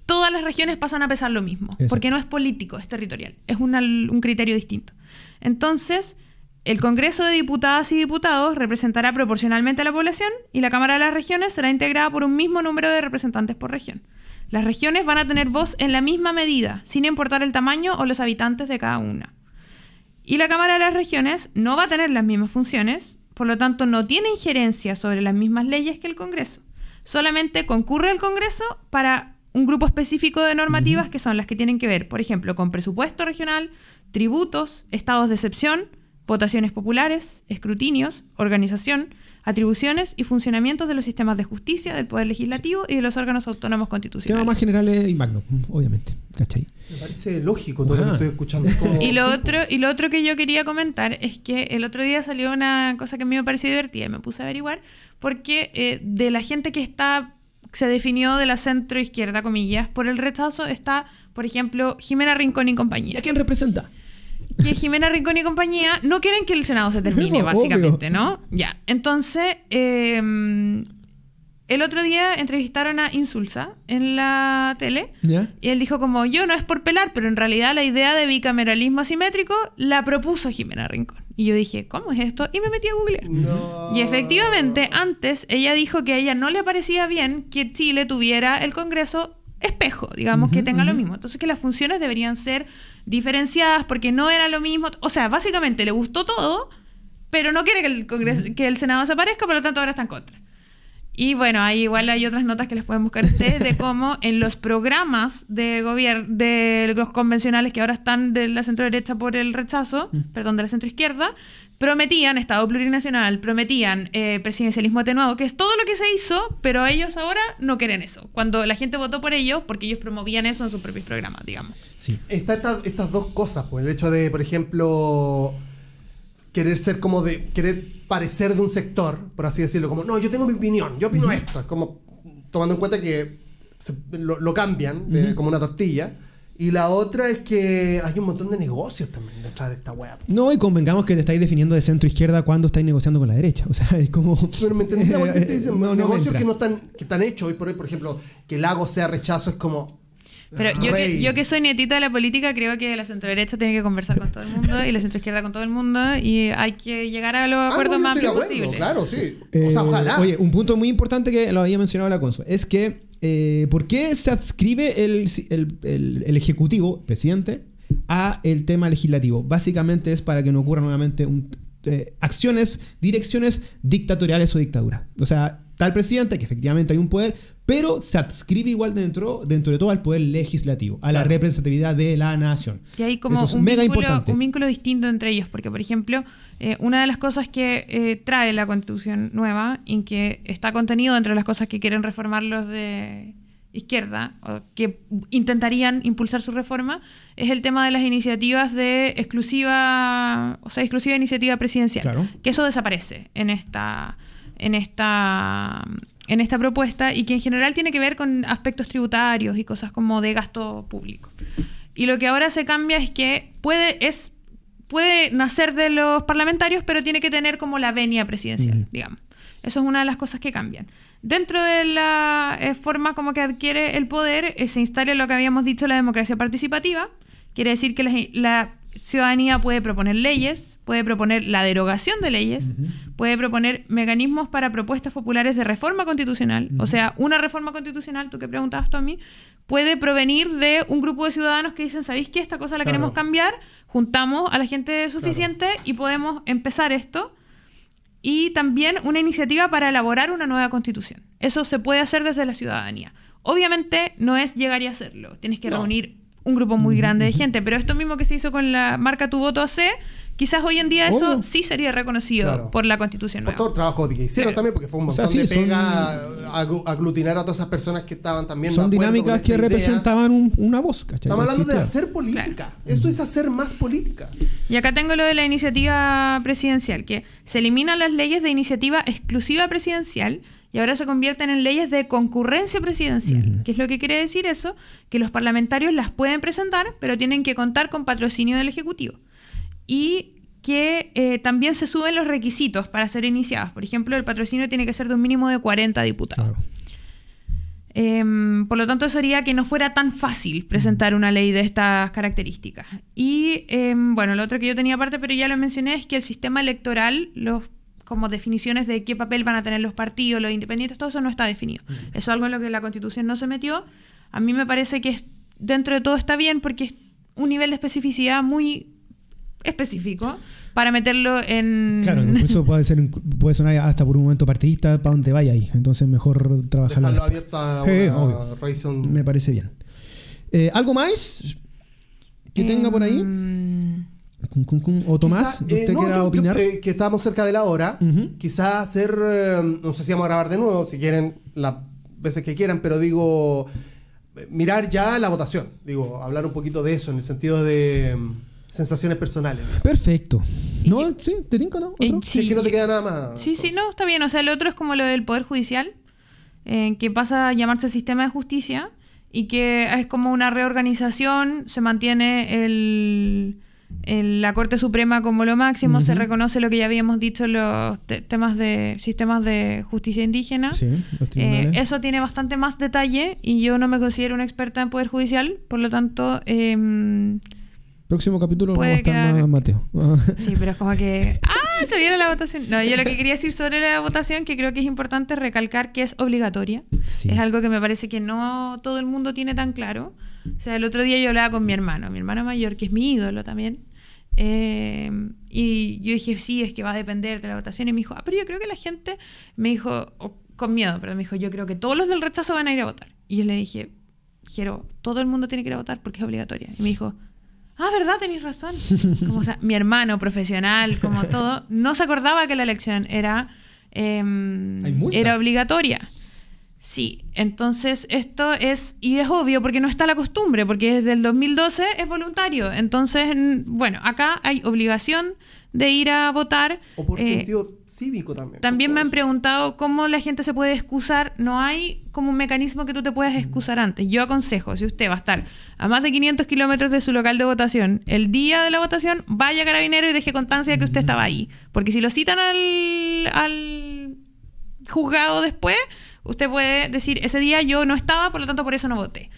todas las regiones pasan a pesar lo mismo, Exacto. porque no es político, es territorial, es una- un criterio distinto. Entonces, el Congreso de Diputadas y Diputados representará proporcionalmente a la población y la Cámara de las Regiones será integrada por un mismo número de representantes por región. Las regiones van a tener voz en la misma medida, sin importar el tamaño o los habitantes de cada una. Y la Cámara de las Regiones no va a tener las mismas funciones, por lo tanto no tiene injerencia sobre las mismas leyes que el Congreso. Solamente concurre al Congreso para un grupo específico de normativas que son las que tienen que ver, por ejemplo, con presupuesto regional, tributos, estados de excepción, votaciones populares, escrutinios, organización, atribuciones y funcionamientos de los sistemas de justicia, del Poder Legislativo y de los órganos autónomos Temas constitucionales. más generales y magno, obviamente. ¿Cachai? Me parece lógico todo lo que Ah. estoy escuchando. [LAUGHS] Y lo, sí, otro, y lo otro que yo quería comentar es que el otro día salió una cosa que a mí me pareció divertida y me puse a averiguar, porque eh, de la gente que está se definió de la centro izquierda, comillas, por el rechazo está, por ejemplo, Jimena Rincón y ¿Y compañía. a quién representa? Que Jimena Rincón y compañía no quieren que el Senado se termine, básicamente, ¿no? Ya. Entonces, eh, el otro día entrevistaron a Insulza en la tele. ¿Ya? Y él dijo como, yo no es por pelar, pero en realidad la idea de bicameralismo asimétrico la propuso Jimena Rincón. Y yo dije, ¿cómo es esto? Y me metí a googlear. No. Y efectivamente, antes ella dijo que a ella no le parecía bien que Chile tuviera el Congreso espejo, digamos, que tenga lo mismo. Entonces que las funciones deberían ser diferenciadas porque no era lo mismo. O sea, básicamente le gustó todo, pero no quiere que el, Congreso, que el Senado desaparezca, por lo tanto ahora está en contra. Y bueno, ahí igual hay otras notas que les pueden buscar ustedes de cómo [LAUGHS] en los programas de gobierno, de los convencionales que ahora están de la centro derecha por el rechazo, perdón, de la centro izquierda, prometían Estado plurinacional, prometían eh, presidencialismo atenuado, que es todo lo que se hizo, pero ellos ahora no quieren eso. Cuando la gente votó por ellos, porque ellos promovían eso en sus propios programas, digamos. Sí. Está esta- estas dos cosas, pues el hecho de, por ejemplo, querer ser como de, querer parecer de un sector, por así decirlo, como, no, yo tengo mi opinión, yo opino esto, es como tomando en cuenta que se- lo, lo cambian de- como una tortilla. Y la otra es que hay un montón de negocios también detrás de esta web. No, y convengamos que te estáis definiendo de centro izquierda cuando estáis negociando con la derecha. O sea, es como. Pero me entendí la que te dicen, [LAUGHS] No, no negocios que no están, que están hechos hoy por hoy, por ejemplo, que el lago sea rechazo es como. Pero yo que, yo que soy nietita de la política, creo que la centro derecha tiene que conversar con todo el mundo y la centro izquierda con todo el mundo y hay que llegar a los Ah, no, acuerdos yo más amplios posibles. Claro, sí. Eh, o sea, ojalá. Oye, un punto muy importante que lo había mencionado la Consu es que, eh, ¿por qué se adscribe el, el- el- Ejecutivo, presidente, a el tema legislativo. Básicamente es para que no ocurra nuevamente eh, acciones, direcciones dictatoriales o dictadura. O sea, tal presidente que efectivamente hay un poder, pero se adscribe igual dentro, dentro de todo al poder legislativo, a la representatividad de la nación. Y hay como Eso es un, mega vínculo, importante. un vínculo distinto entre ellos, porque por ejemplo, eh, una de las cosas que eh, trae la constitución nueva y que está contenido entre las cosas que quieren reformar los de izquierda, o que intentarían impulsar su reforma, es el tema de las iniciativas de exclusiva, o sea, exclusiva iniciativa presidencial. Claro. Que eso desaparece en esta, en esta, en esta propuesta y que en general tiene que ver con aspectos tributarios y cosas como de gasto público. Y lo que ahora se cambia es que puede, es, puede nacer de los parlamentarios, pero tiene que tener como la venia presidencial, digamos. Eso es una de las cosas que cambian. Dentro de la eh, forma como que adquiere el poder, eh, se instala lo que habíamos dicho, la democracia participativa. Quiere decir que la, la ciudadanía puede proponer leyes, puede proponer la derogación de leyes, puede proponer mecanismos para propuestas populares de reforma constitucional. O sea, una reforma constitucional, tú que preguntabas, Tommy, puede provenir de un grupo de ciudadanos que dicen, ¿sabéis qué? Esta cosa la Claro. queremos cambiar, juntamos a la gente suficiente y podemos empezar esto. Y también una iniciativa para elaborar una nueva constitución. Eso se puede hacer desde la ciudadanía. Obviamente no es llegar y hacerlo. Tienes que No. reunir un grupo muy grande de gente, pero esto mismo que se hizo con la marca Tu Voto AC, quizás hoy en día eso Obvio. sí sería reconocido Claro. por la constitución Por nueva. todo el trabajo que hicieron Claro. también, porque fue un O sea, montón de sí, son- pega aglu- aglutinar a todas esas personas que estaban también. de Son dinámicas que idea. representaban un- una voz, ¿cachai? Estamos hablando de hacer política. Esto es hacer más política. Y acá tengo lo de la iniciativa presidencial, que se eliminan las leyes de iniciativa exclusiva presidencial y ahora se convierten en leyes de concurrencia presidencial. Ujú. ¿Qué es lo que quiere decir eso? Que los parlamentarios las pueden presentar, pero tienen que contar con patrocinio del Ejecutivo. Y que eh, también se suben los requisitos para ser iniciadas. Por ejemplo, el patrocinio tiene que ser de un mínimo de 40 diputados. Claro. Em, por lo tanto, eso haría que no fuera tan fácil presentar una ley de estas características. Y em, bueno, lo otro que yo tenía aparte, pero ya lo mencioné, es que el sistema electoral, los como definiciones de qué papel van a tener los partidos, los independientes, todo eso no está definido. Eso es algo en lo que la constitución no se metió. A mí me parece que es- dentro de todo está bien porque es un nivel de especificidad muy específico para meterlo en... Claro, [LAUGHS] incluso puede, ser, puede sonar hasta por un momento partidista para donde vaya ahí. Entonces mejor trabajarlo. Abierto a Sí, una revisión. Me parece bien. Eh, ¿Algo más que tenga por ahí? ¿O Tomás? Quizá, eh, ¿Usted no, quiera yo- yo, opinar? eh, que estábamos cerca de la hora. Ujú. Quizá hacer. eh, no sé si vamos a grabar de nuevo, si quieren, las veces que quieran, pero digo. eh, Mirar ya la votación. Digo, hablar un poquito de eso en el sentido de mm, sensaciones personales. Perfecto. ¿No? ¿Sí? ¿Te tinca, no? Eh, ¿Otro? Si es Sí. que no te queda nada más. Sí, sí, no, está bien. O sea, el otro es como lo del Poder Judicial, eh, que pasa a llamarse Sistema de Justicia y que es como una reorganización, se mantiene el, el- la Corte Suprema como lo máximo, se Ujú. reconoce lo que ya habíamos dicho, los te- temas de sistemas de justicia indígena. Sí, los Eh, eso tiene bastante más detalle y yo no me considero una experta en Poder Judicial, por lo tanto... em, Próximo capítulo puede vamos a estar más Mateo. [LAUGHS] Sí, pero es como que. [LAUGHS] ¡Ah! Se viene la votación. No, yo lo que quería decir sobre la votación, que creo que es importante recalcar que es obligatoria. Sí. Es algo que me parece que no todo el mundo tiene tan claro. O sea, el otro día yo hablaba con mi hermano, mi hermano mayor, que es mi ídolo también. eh, y yo dije, sí, es que va a depender de la votación. Y me dijo, ah, pero yo creo que la gente. Me dijo, con miedo, pero me dijo, yo creo que todos los del rechazo van a ir a votar. Y yo le dije, Jero, todo el mundo tiene que ir a votar porque es obligatoria. Y me dijo, ah, ¿verdad? Tenéis razón. [LAUGHS] Como, o sea, mi hermano profesional, como todo, no se acordaba que la elección era, em, era obligatoria. Sí, entonces esto es, y es obvio porque no está la costumbre, porque desde el 2012 es voluntario. Entonces, mm, bueno, acá hay obligación de ir a votar. O por Eh, sentido cívico también. también me han preguntado cómo la gente se puede excusar. No hay como un mecanismo que tú te puedas excusar antes. Yo aconsejo, si usted va a estar a más de 500 kilómetros de su local de votación, el día de la votación, vaya a carabinero y deje constancia de que usted estaba ahí. Porque si lo citan al, al juzgado después, usted puede decir, ese día yo no estaba, por lo tanto por eso no voté.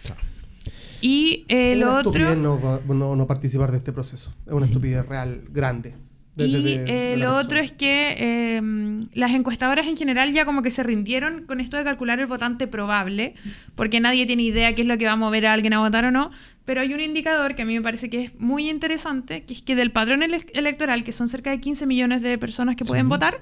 Y eh, Es una otro... estupidez no, no, no participar de este proceso. Es una estupidez real, grande. de- de- Y de- de eh, la lo otro es que eh, las encuestadoras en general ya como que se rindieron con esto de calcular el votante probable, porque nadie tiene idea qué es lo que va a mover a alguien a votar o no. Pero hay un indicador que a mí me parece que es muy interesante, que es que del padrón ele- electoral, que son cerca de 15 millones de personas que pueden votar,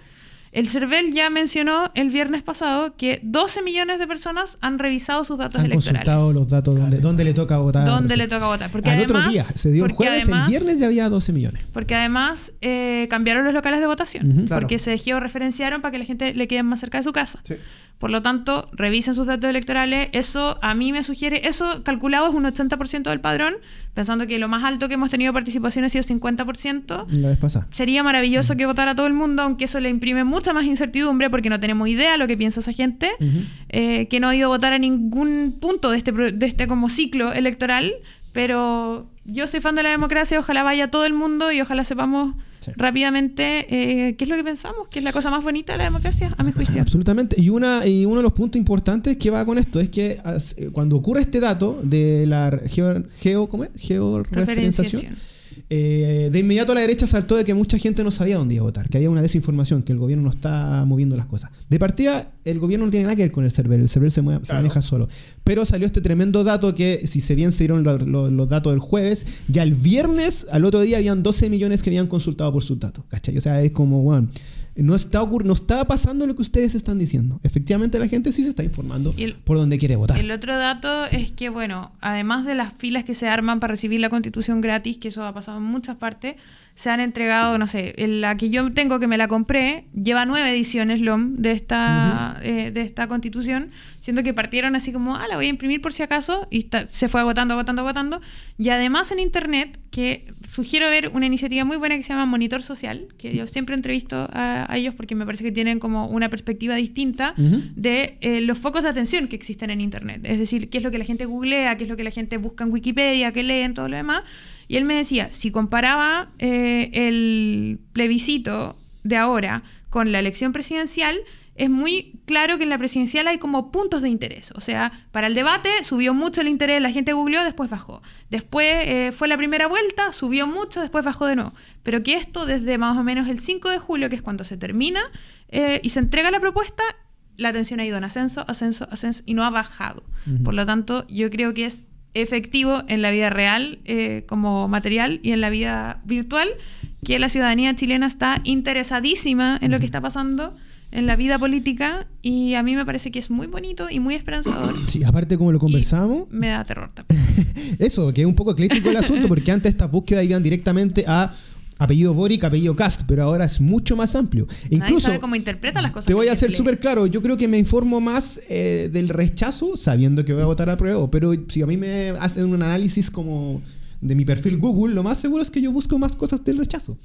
el CERVEL ya mencionó el viernes pasado que 12 millones de personas han revisado sus datos Han electorales. consultado los datos donde, donde le toca votar. ¿Dónde le toca votar? Porque Al además, otro día, se dio el jueves, además- el viernes ya había 12 millones. Porque además eh, cambiaron los locales de votación. Ujú. Claro. Porque se georreferenciaron para que la gente le quede más cerca de su casa. Sí. Por lo tanto, revisen sus datos electorales. Eso a mí me sugiere, eso calculado es un 80% del padrón, pensando que lo más alto que hemos tenido participación ha sido 50%. La vez pasada. Sería maravilloso que votara todo el mundo, aunque eso le imprime mucha más incertidumbre porque no tenemos idea lo que piensa esa gente, eh, que no ha ido a votar a ningún punto de este, de este como ciclo electoral, pero yo soy fan de la democracia, ojalá vaya todo el mundo y ojalá sepamos Sí. rápidamente eh, qué es lo que pensamos, que es la cosa más bonita de la democracia, a mi juicio. Absolutamente. Y, una, y uno de los puntos importantes que va con esto es que as- eh, cuando ocurre este dato de la geo, geo ¿cómo es? georreferenciación, Referenciación. Eh, de inmediato la derecha saltó de que mucha gente no sabía dónde iba a votar, que había una desinformación, que el gobierno no está moviendo las cosas. De partida, el gobierno no tiene nada que ver con el server, el server se, mueve- se maneja solo. Pero salió este tremendo dato que, si se bien se dieron lo- lo- los datos del jueves, ya el viernes, al otro día, habían 12 millones que habían consultado por sus datos. ¿Cachai? O sea, es como, bueno, no está, ocurri- no está pasando lo que ustedes están diciendo. Efectivamente, la gente sí se está informando el- por dónde quiere votar. El otro dato es que, bueno, además de las filas que se arman para recibir la constitución gratis, que eso ha pasado en muchas partes, se han entregado, no sé, la que yo tengo que me la compré, lleva nueve ediciones LOM de esta, eh, de esta constitución, siendo que partieron así como, ah, la voy a imprimir por si acaso, y está- se fue agotando, agotando, agotando. Y además en internet, que sugiero ver una iniciativa muy buena que se llama Monitor Social, que yo siempre entrevisto a, a ellos porque me parece que tienen como una perspectiva distinta de eh, los focos de atención que existen en Internet. Es decir, qué es lo que la gente googlea, qué es lo que la gente busca en Wikipedia, qué leen, todo lo demás. Y él me decía, si comparaba eh, el plebiscito de ahora con la elección presidencial, es muy claro que en la presidencial hay como puntos de interés. O sea, para el debate subió mucho el interés, la gente googleó, después bajó. Después eh, fue la primera vuelta, subió mucho, después bajó de nuevo. Pero que esto desde más o menos el 5 de julio, que es cuando se termina eh, y se entrega la propuesta, la atención ha ido en ascenso, ascenso, ascenso y no ha bajado. Por lo tanto, yo creo que es efectivo en la vida real eh, como material y en la vida virtual que la ciudadanía chilena está interesadísima en lo que está pasando en la vida política y a mí me parece que es muy bonito y muy esperanzador. Sí, aparte como lo conversamos, Y me da terror también. [LAUGHS] Eso, que es un poco ecléctico el asunto, porque antes estas búsquedas iban directamente a apellido Boric, apellido Cast, pero ahora es mucho más amplio. Nadie Incluso, sabe cómo interpreta las cosas. te voy a ser súper claro, yo creo que me informo más eh, del rechazo sabiendo que voy a votar a prueba, pero si a mí me hacen un análisis como de mi perfil Google, lo más seguro es que yo busco más cosas del rechazo.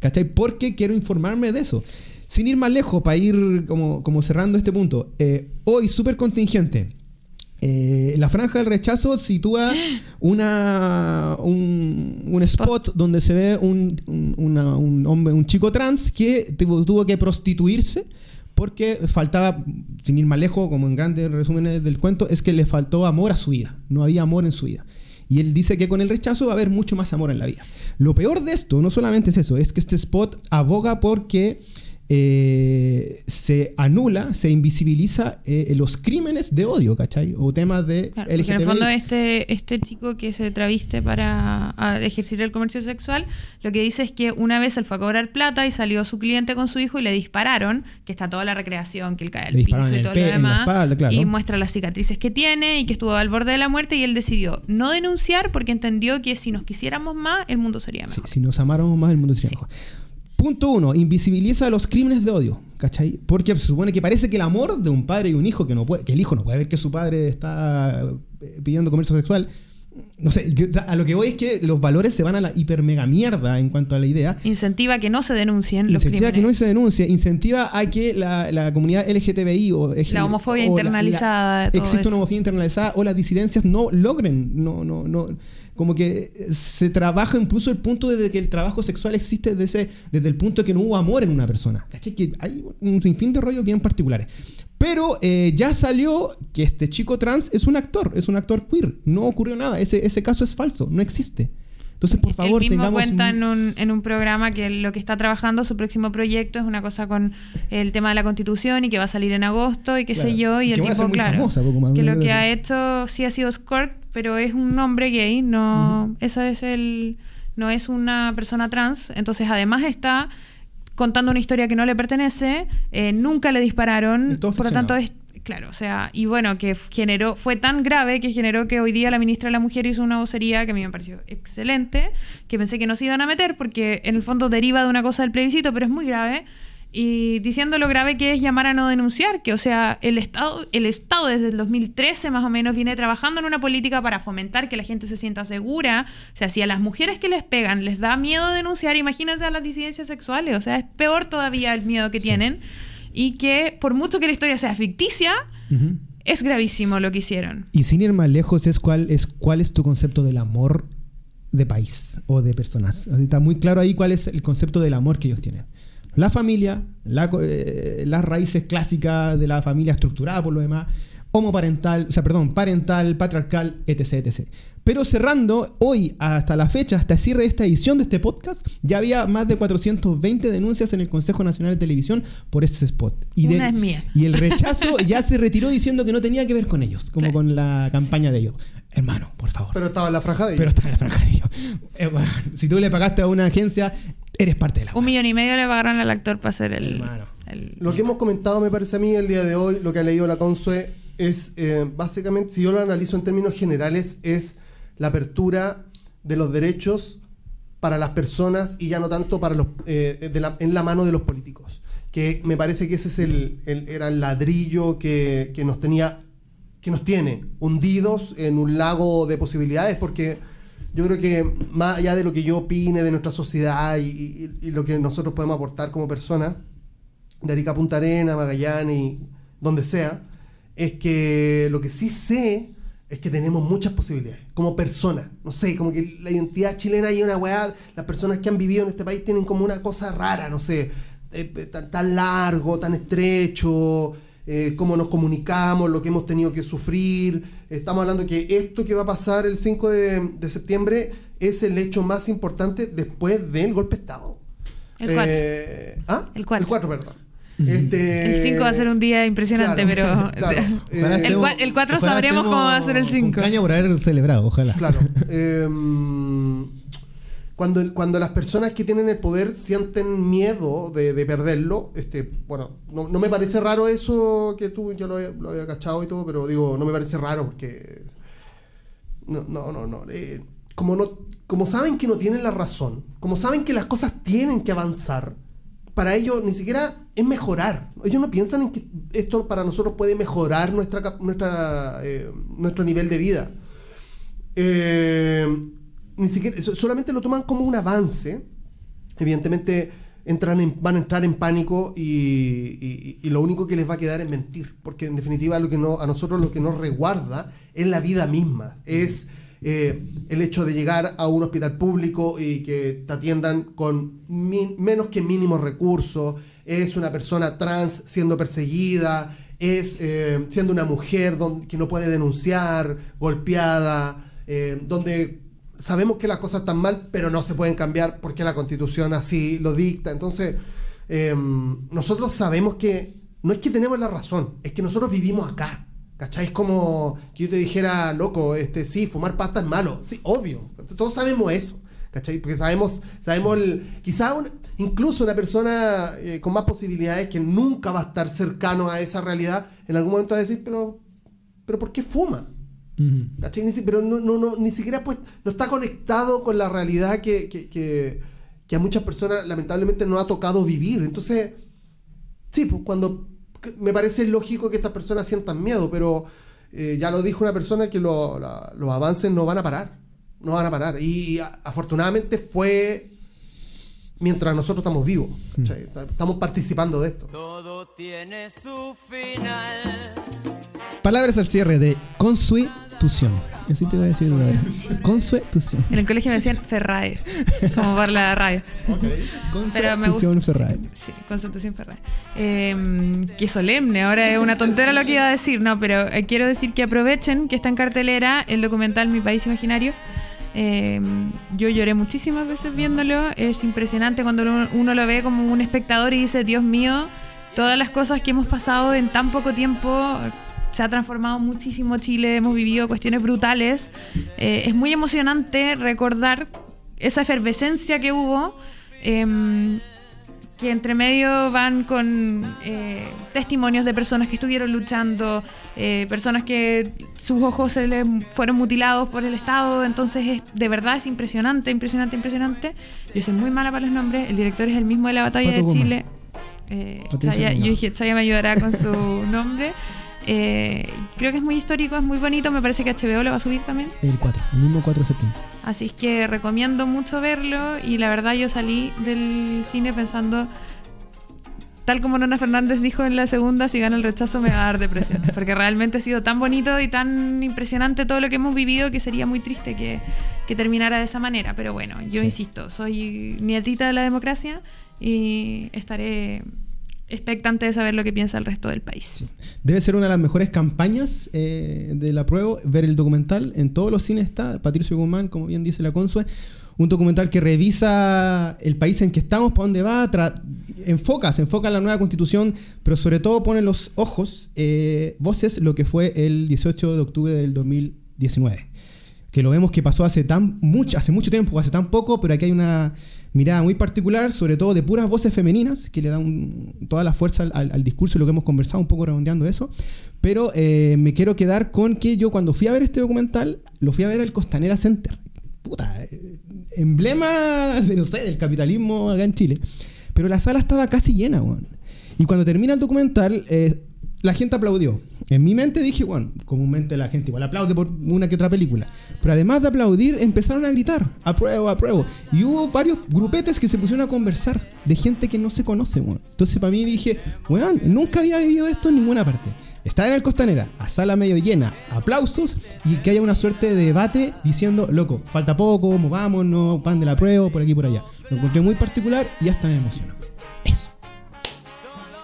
¿Cachai? Porque quiero informarme de eso. Sin ir más lejos, para ir como, como cerrando este punto, eh, hoy súper contingente. Eh, la franja del rechazo sitúa una, un, un spot donde se ve un, un- una- un hombre, un chico trans que tuvo, tuvo que prostituirse porque faltaba, sin ir más lejos, como en grandes resúmenes del cuento, es que le faltó amor a su vida. No había amor en su vida. Y él dice que con el rechazo va a haber mucho más amor en la vida. Lo peor de esto no solamente es eso, es que este spot aboga porque eh, se anula, se invisibiliza eh, los crímenes de odio, ¿cachai? O temas de Claro, en el fondo este, este chico que se traviste para ejercer el comercio sexual, lo que dice es que una vez él fue a cobrar plata y salió su cliente con su hijo y le dispararon, que está toda la recreación, que él cae al piso y todo lo demás, espalda, claro. y muestra las cicatrices que tiene y que estuvo al borde de la muerte y él decidió no denunciar porque entendió que si nos quisiéramos más, el mundo sería Sí, mejor. si nos amáramos más, el mundo sería mejor. Punto uno, invisibiliza los crímenes de odio, ¿cachai? Porque se supone que parece que el amor de un padre y un hijo, que no puede, que el hijo no puede ver que su padre está eh, pidiendo comercio sexual. No sé, a lo que voy es que los valores se van a la hiper mega mierda en cuanto a la idea. Incentiva que no se denuncien los Incentiva crímenes. que no se denuncie, incentiva a que la, la comunidad LGTBI o La homofobia o internalizada, existe eso. una homofobia internalizada o las disidencias no logren, no, no, no, como que eh, se trabaja incluso el punto de que el trabajo sexual existe desde, ese- desde el punto de que no hubo amor en una persona. ¿Cachai? Que hay un sinfín de rollos bien particulares. Pero eh, ya salió que este chico trans es un actor, es un actor queer. No ocurrió nada, ese, ese caso es falso, no existe. Entonces, por favor, Él mismo tengamos... cuenta un- en un, en un programa que lo que está trabajando, su próximo proyecto, es una cosa con el tema de la constitución y que va a salir en agosto y qué Claro. sé yo. Y Y el tipo, muy claro, famosa, poco más, que lo que ha hecho sí ha sido escort pero es un hombre gay, no, esa es el, no es una persona trans, entonces además está contando una historia que no le pertenece, eh, nunca le dispararon, por lo tanto es claro, o sea, y bueno, que generó, fue tan grave que generó que hoy día la ministra de la Mujer hizo una vocería que a mí me pareció excelente, que pensé que no se iban a meter porque en el fondo deriva de una cosa del plebiscito, pero es muy grave. Y diciendo lo grave que es llamar a no denunciar, que o sea, el Estado, el Estado desde el 2013 más o menos viene trabajando en una política para fomentar que la gente se sienta segura. O sea, si a las mujeres que les pegan les da miedo denunciar, imagínense a las disidencias sexuales. O sea, es peor todavía el miedo que tienen. Y que por mucho que la historia sea ficticia, Ujú. es gravísimo lo que hicieron. Y sin ir más lejos, es cuál es, cuál es tu concepto del amor de país o de personas. Está muy claro ahí cuál es el concepto del amor que ellos tienen. La familia, la eh, las raíces clásicas de la familia estructurada por lo demás, homoparental, o sea, perdón, parental, patriarcal, etc, etc. Pero cerrando, hoy hasta la fecha, hasta el cierre de esta edición de este podcast, ya había más de 420 denuncias en el Consejo Nacional de Televisión por ese spot. Y Una es mía. Y el rechazo ya se retiró diciendo que no tenía que ver con ellos, como con la campaña de ellos. Hermano, por favor. Pero estaba en la franja de Pero ellos. está en la franja de ellos. [LAUGHS] Eh, bueno, si tú le pagaste a una agencia, eres parte de la Un millón y medio le pagaron al actor para hacer el... Hermano. el- Lo que hemos comentado, me parece a mí, el día de hoy, lo que ha leído la Consue, es eh, básicamente, si yo lo analizo en términos generales, es la apertura de los derechos para las personas y ya no tanto para los, eh, de la- en la mano de los políticos. Que me parece que ese es el, el- era el ladrillo que, que nos tenía, que nos tiene hundidos en un lago de posibilidades, porque yo creo que más allá de lo que yo opine de nuestra sociedad y, lo que nosotros podemos aportar como personas, de Arica Punta Arena, Magallanes donde sea, es que lo que sí sé es que tenemos muchas posibilidades como personas. No sé, como que la identidad chilena y una weá, las personas que han vivido en este país tienen como una cosa rara, no sé, eh, tan, tan largo, tan estrecho, eh, cómo nos comunicamos, lo que hemos tenido que sufrir. Estamos hablando que esto que va a pasar el 5 de, de septiembre es el hecho más importante después del golpe de Estado. El cuatro. Eh, ¿Ah? El cuatro. El 4, perdón. Este, El 5 va a ser un día impresionante, claro, pero... [LAUGHS] claro, [LAUGHS] eh, El, estemos- cua- el 4 ojalá sabremos cómo va a ser el Con 5. caña por haber celebrado, ojalá. Claro. [LAUGHS] em, cuando, cuando las personas que tienen el poder sienten miedo de, de perderlo, este, bueno, no, no me parece raro eso que tú, yo lo, lo había cachado y todo, pero digo, no me parece raro porque... No, no, no, no. eh, como no. Como saben que no tienen la razón, como saben que las cosas tienen que avanzar, para ellos ni siquiera es mejorar. Ellos no piensan en que esto para nosotros puede mejorar nuestra, nuestra, eh, nuestro nivel de vida. Eh, ni siquiera, so- solamente lo toman como un avance. Evidentemente entran en- van a entrar en pánico y, lo único que les va a quedar es mentir. Porque en definitiva lo que no, a nosotros lo que nos resguarda es la vida misma. Es eh, el hecho de llegar a un hospital público y que te atiendan con mi- menos que mínimos recursos. Es una persona trans siendo perseguida. Es eh, siendo una mujer que no puede denunciar, golpeada, eh, donde sabemos que las cosas están mal, pero no se pueden cambiar porque la constitución así lo dicta. Entonces, eh, nosotros sabemos que no es que tenemos la razón, es que nosotros vivimos acá. ¿Cachai? Es como que yo te dijera, loco, este, sí, fumar pasta es malo. Sí, obvio. Todos sabemos eso. ¿Cachai? Porque sabemos, sabemos el, quizá un- incluso una persona eh, con más posibilidades que nunca va a estar cercano a esa realidad, en algún momento va a decir, pero, pero ¿por qué fuma? Ni si- pero no, no, no, ni siquiera pues, no está conectado con la realidad que, que, que- que a muchas personas lamentablemente no ha tocado vivir. Entonces, sí, pues cuando me parece lógico que estas personas sientan miedo, pero eh, ya lo dijo una persona que lo- la- los avances no van a parar. No van a parar. Y, a- afortunadamente fue mientras nosotros estamos vivos. ¿cachai? Estamos participando de esto. Todo tiene su final. Palabras al cierre de consuetución. Así te voy a decir una vez. Consuetución. En el colegio me decían Ferrae, como para la radio. Pero me gusta. Consuetución Ferrari. Sí, Constitución Ferrae. Eh, qué solemne, ahora es una tontera lo que iba a decir, no, pero eh, quiero decir que aprovechen que está en cartelera el documental Mi País Imaginario. Eh, yo lloré muchísimas veces viéndolo, es impresionante cuando uno, uno lo ve como un espectador y dice, Dios mío, todas las cosas que hemos pasado en tan poco tiempo se ha transformado muchísimo Chile, hemos vivido cuestiones brutales. Eh, es muy emocionante recordar esa efervescencia que hubo. em, que entre medio van con eh, testimonios de personas que estuvieron luchando, eh, personas que sus ojos se les fueron mutilados por el Estado, entonces es, de verdad es impresionante, impresionante, impresionante. Yo soy muy mala para los nombres, el director es el mismo de la batalla Pato de. Chile. Chaya- yo dije, Chaya me ayudará con su [LAUGHS] nombre. Eh, creo que es muy histórico, es muy bonito, me parece que HBO lo va a subir también. El 4, el mismo 4 de septiembre. Así es que recomiendo mucho verlo y la verdad yo salí del cine pensando, tal como Nona Fernández dijo en la segunda, si gana el rechazo me va a dar depresión. [LAUGHS] Porque realmente ha sido tan bonito y tan impresionante todo lo que hemos vivido que sería muy triste que, que terminara de esa manera. Pero bueno, yo Sí. insisto, soy nietita de la democracia y estaré expectante de saber lo que piensa el resto del país. Debe ser una de las mejores campañas eh, de la prueba, ver el documental. En todos los cines está, Patricio Guzmán, como bien dice la Consue, un documental que revisa el país en que estamos, para dónde va, enfoca, se enfoca en la nueva constitución, pero sobre todo pone los ojos, eh, voces, lo que fue el 18 de octubre del 2019. Que lo vemos que pasó hace tan mucho, hace mucho tiempo, hace tan poco, pero aquí hay una mirada muy particular, sobre todo de puras voces femeninas, que le dan toda la fuerza al, discurso y lo que hemos conversado, un poco redondeando eso. Pero eh, me quiero quedar con que yo cuando fui a ver este documental, lo fui a ver al Costanera Center. Puta, eh, emblema de, no sé, del capitalismo acá en Chile. Pero la sala estaba casi llena, weón. Y cuando termina el documental, eh, la gente aplaudió. En mi mente dije, bueno, comúnmente la gente igual aplaude por una que otra película. Pero además de aplaudir, empezaron a gritar, apruebo, apruebo. Y hubo varios grupetes que se pusieron a conversar de gente que no se conoce, weón. Entonces para mí dije, weón, nunca había vivido esto en ninguna parte. Estar en el Costanera, a sala medio llena, aplausos y que haya una suerte de debate diciendo, loco, falta poco. No, pan de la prueba, por aquí por allá. Lo encontré muy particular y hasta me emocionó.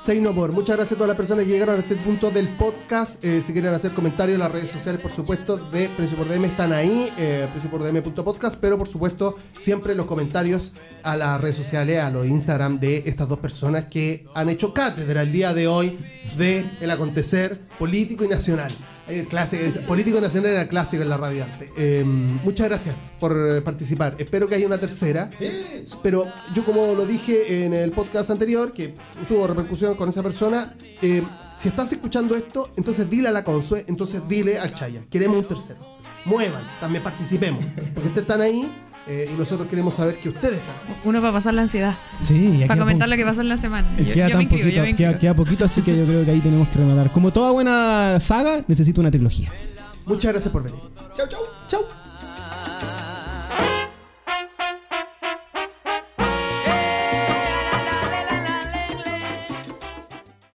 Eso. Seis por. Muchas gracias a todas las personas que llegaron a este punto del podcast. Eh, si quieren hacer comentarios, las redes sociales, por supuesto, de Precio por DM están ahí, eh, preciopordm.podcast, pero por supuesto, siempre los comentarios a las redes sociales, a los Instagram de estas dos personas que han hecho cátedra el día de hoy de el acontecer político y nacional. Eh, clase, es- político nacional era clásico en la radiante. Eh, muchas gracias por eh, participar. Espero que haya una tercera. Pero yo como lo dije en el podcast anterior, que tuvo repercusión con esa persona, eh, si estás escuchando esto, entonces dile a la Consue, entonces dile al Chaya, queremos un tercero. Muevan, también participemos, porque ustedes están ahí eh, y nosotros queremos saber que ustedes están. Uno para pasar la ansiedad, Sí, y aquí para comentar lo que pasó en la semana. Yo, Queda yo tan inscribo, poquito, queda, poquito, así que yo creo que ahí tenemos que rematar. Como toda buena saga, necesita una trilogía. Muchas gracias por venir. Chau, chau. Chau.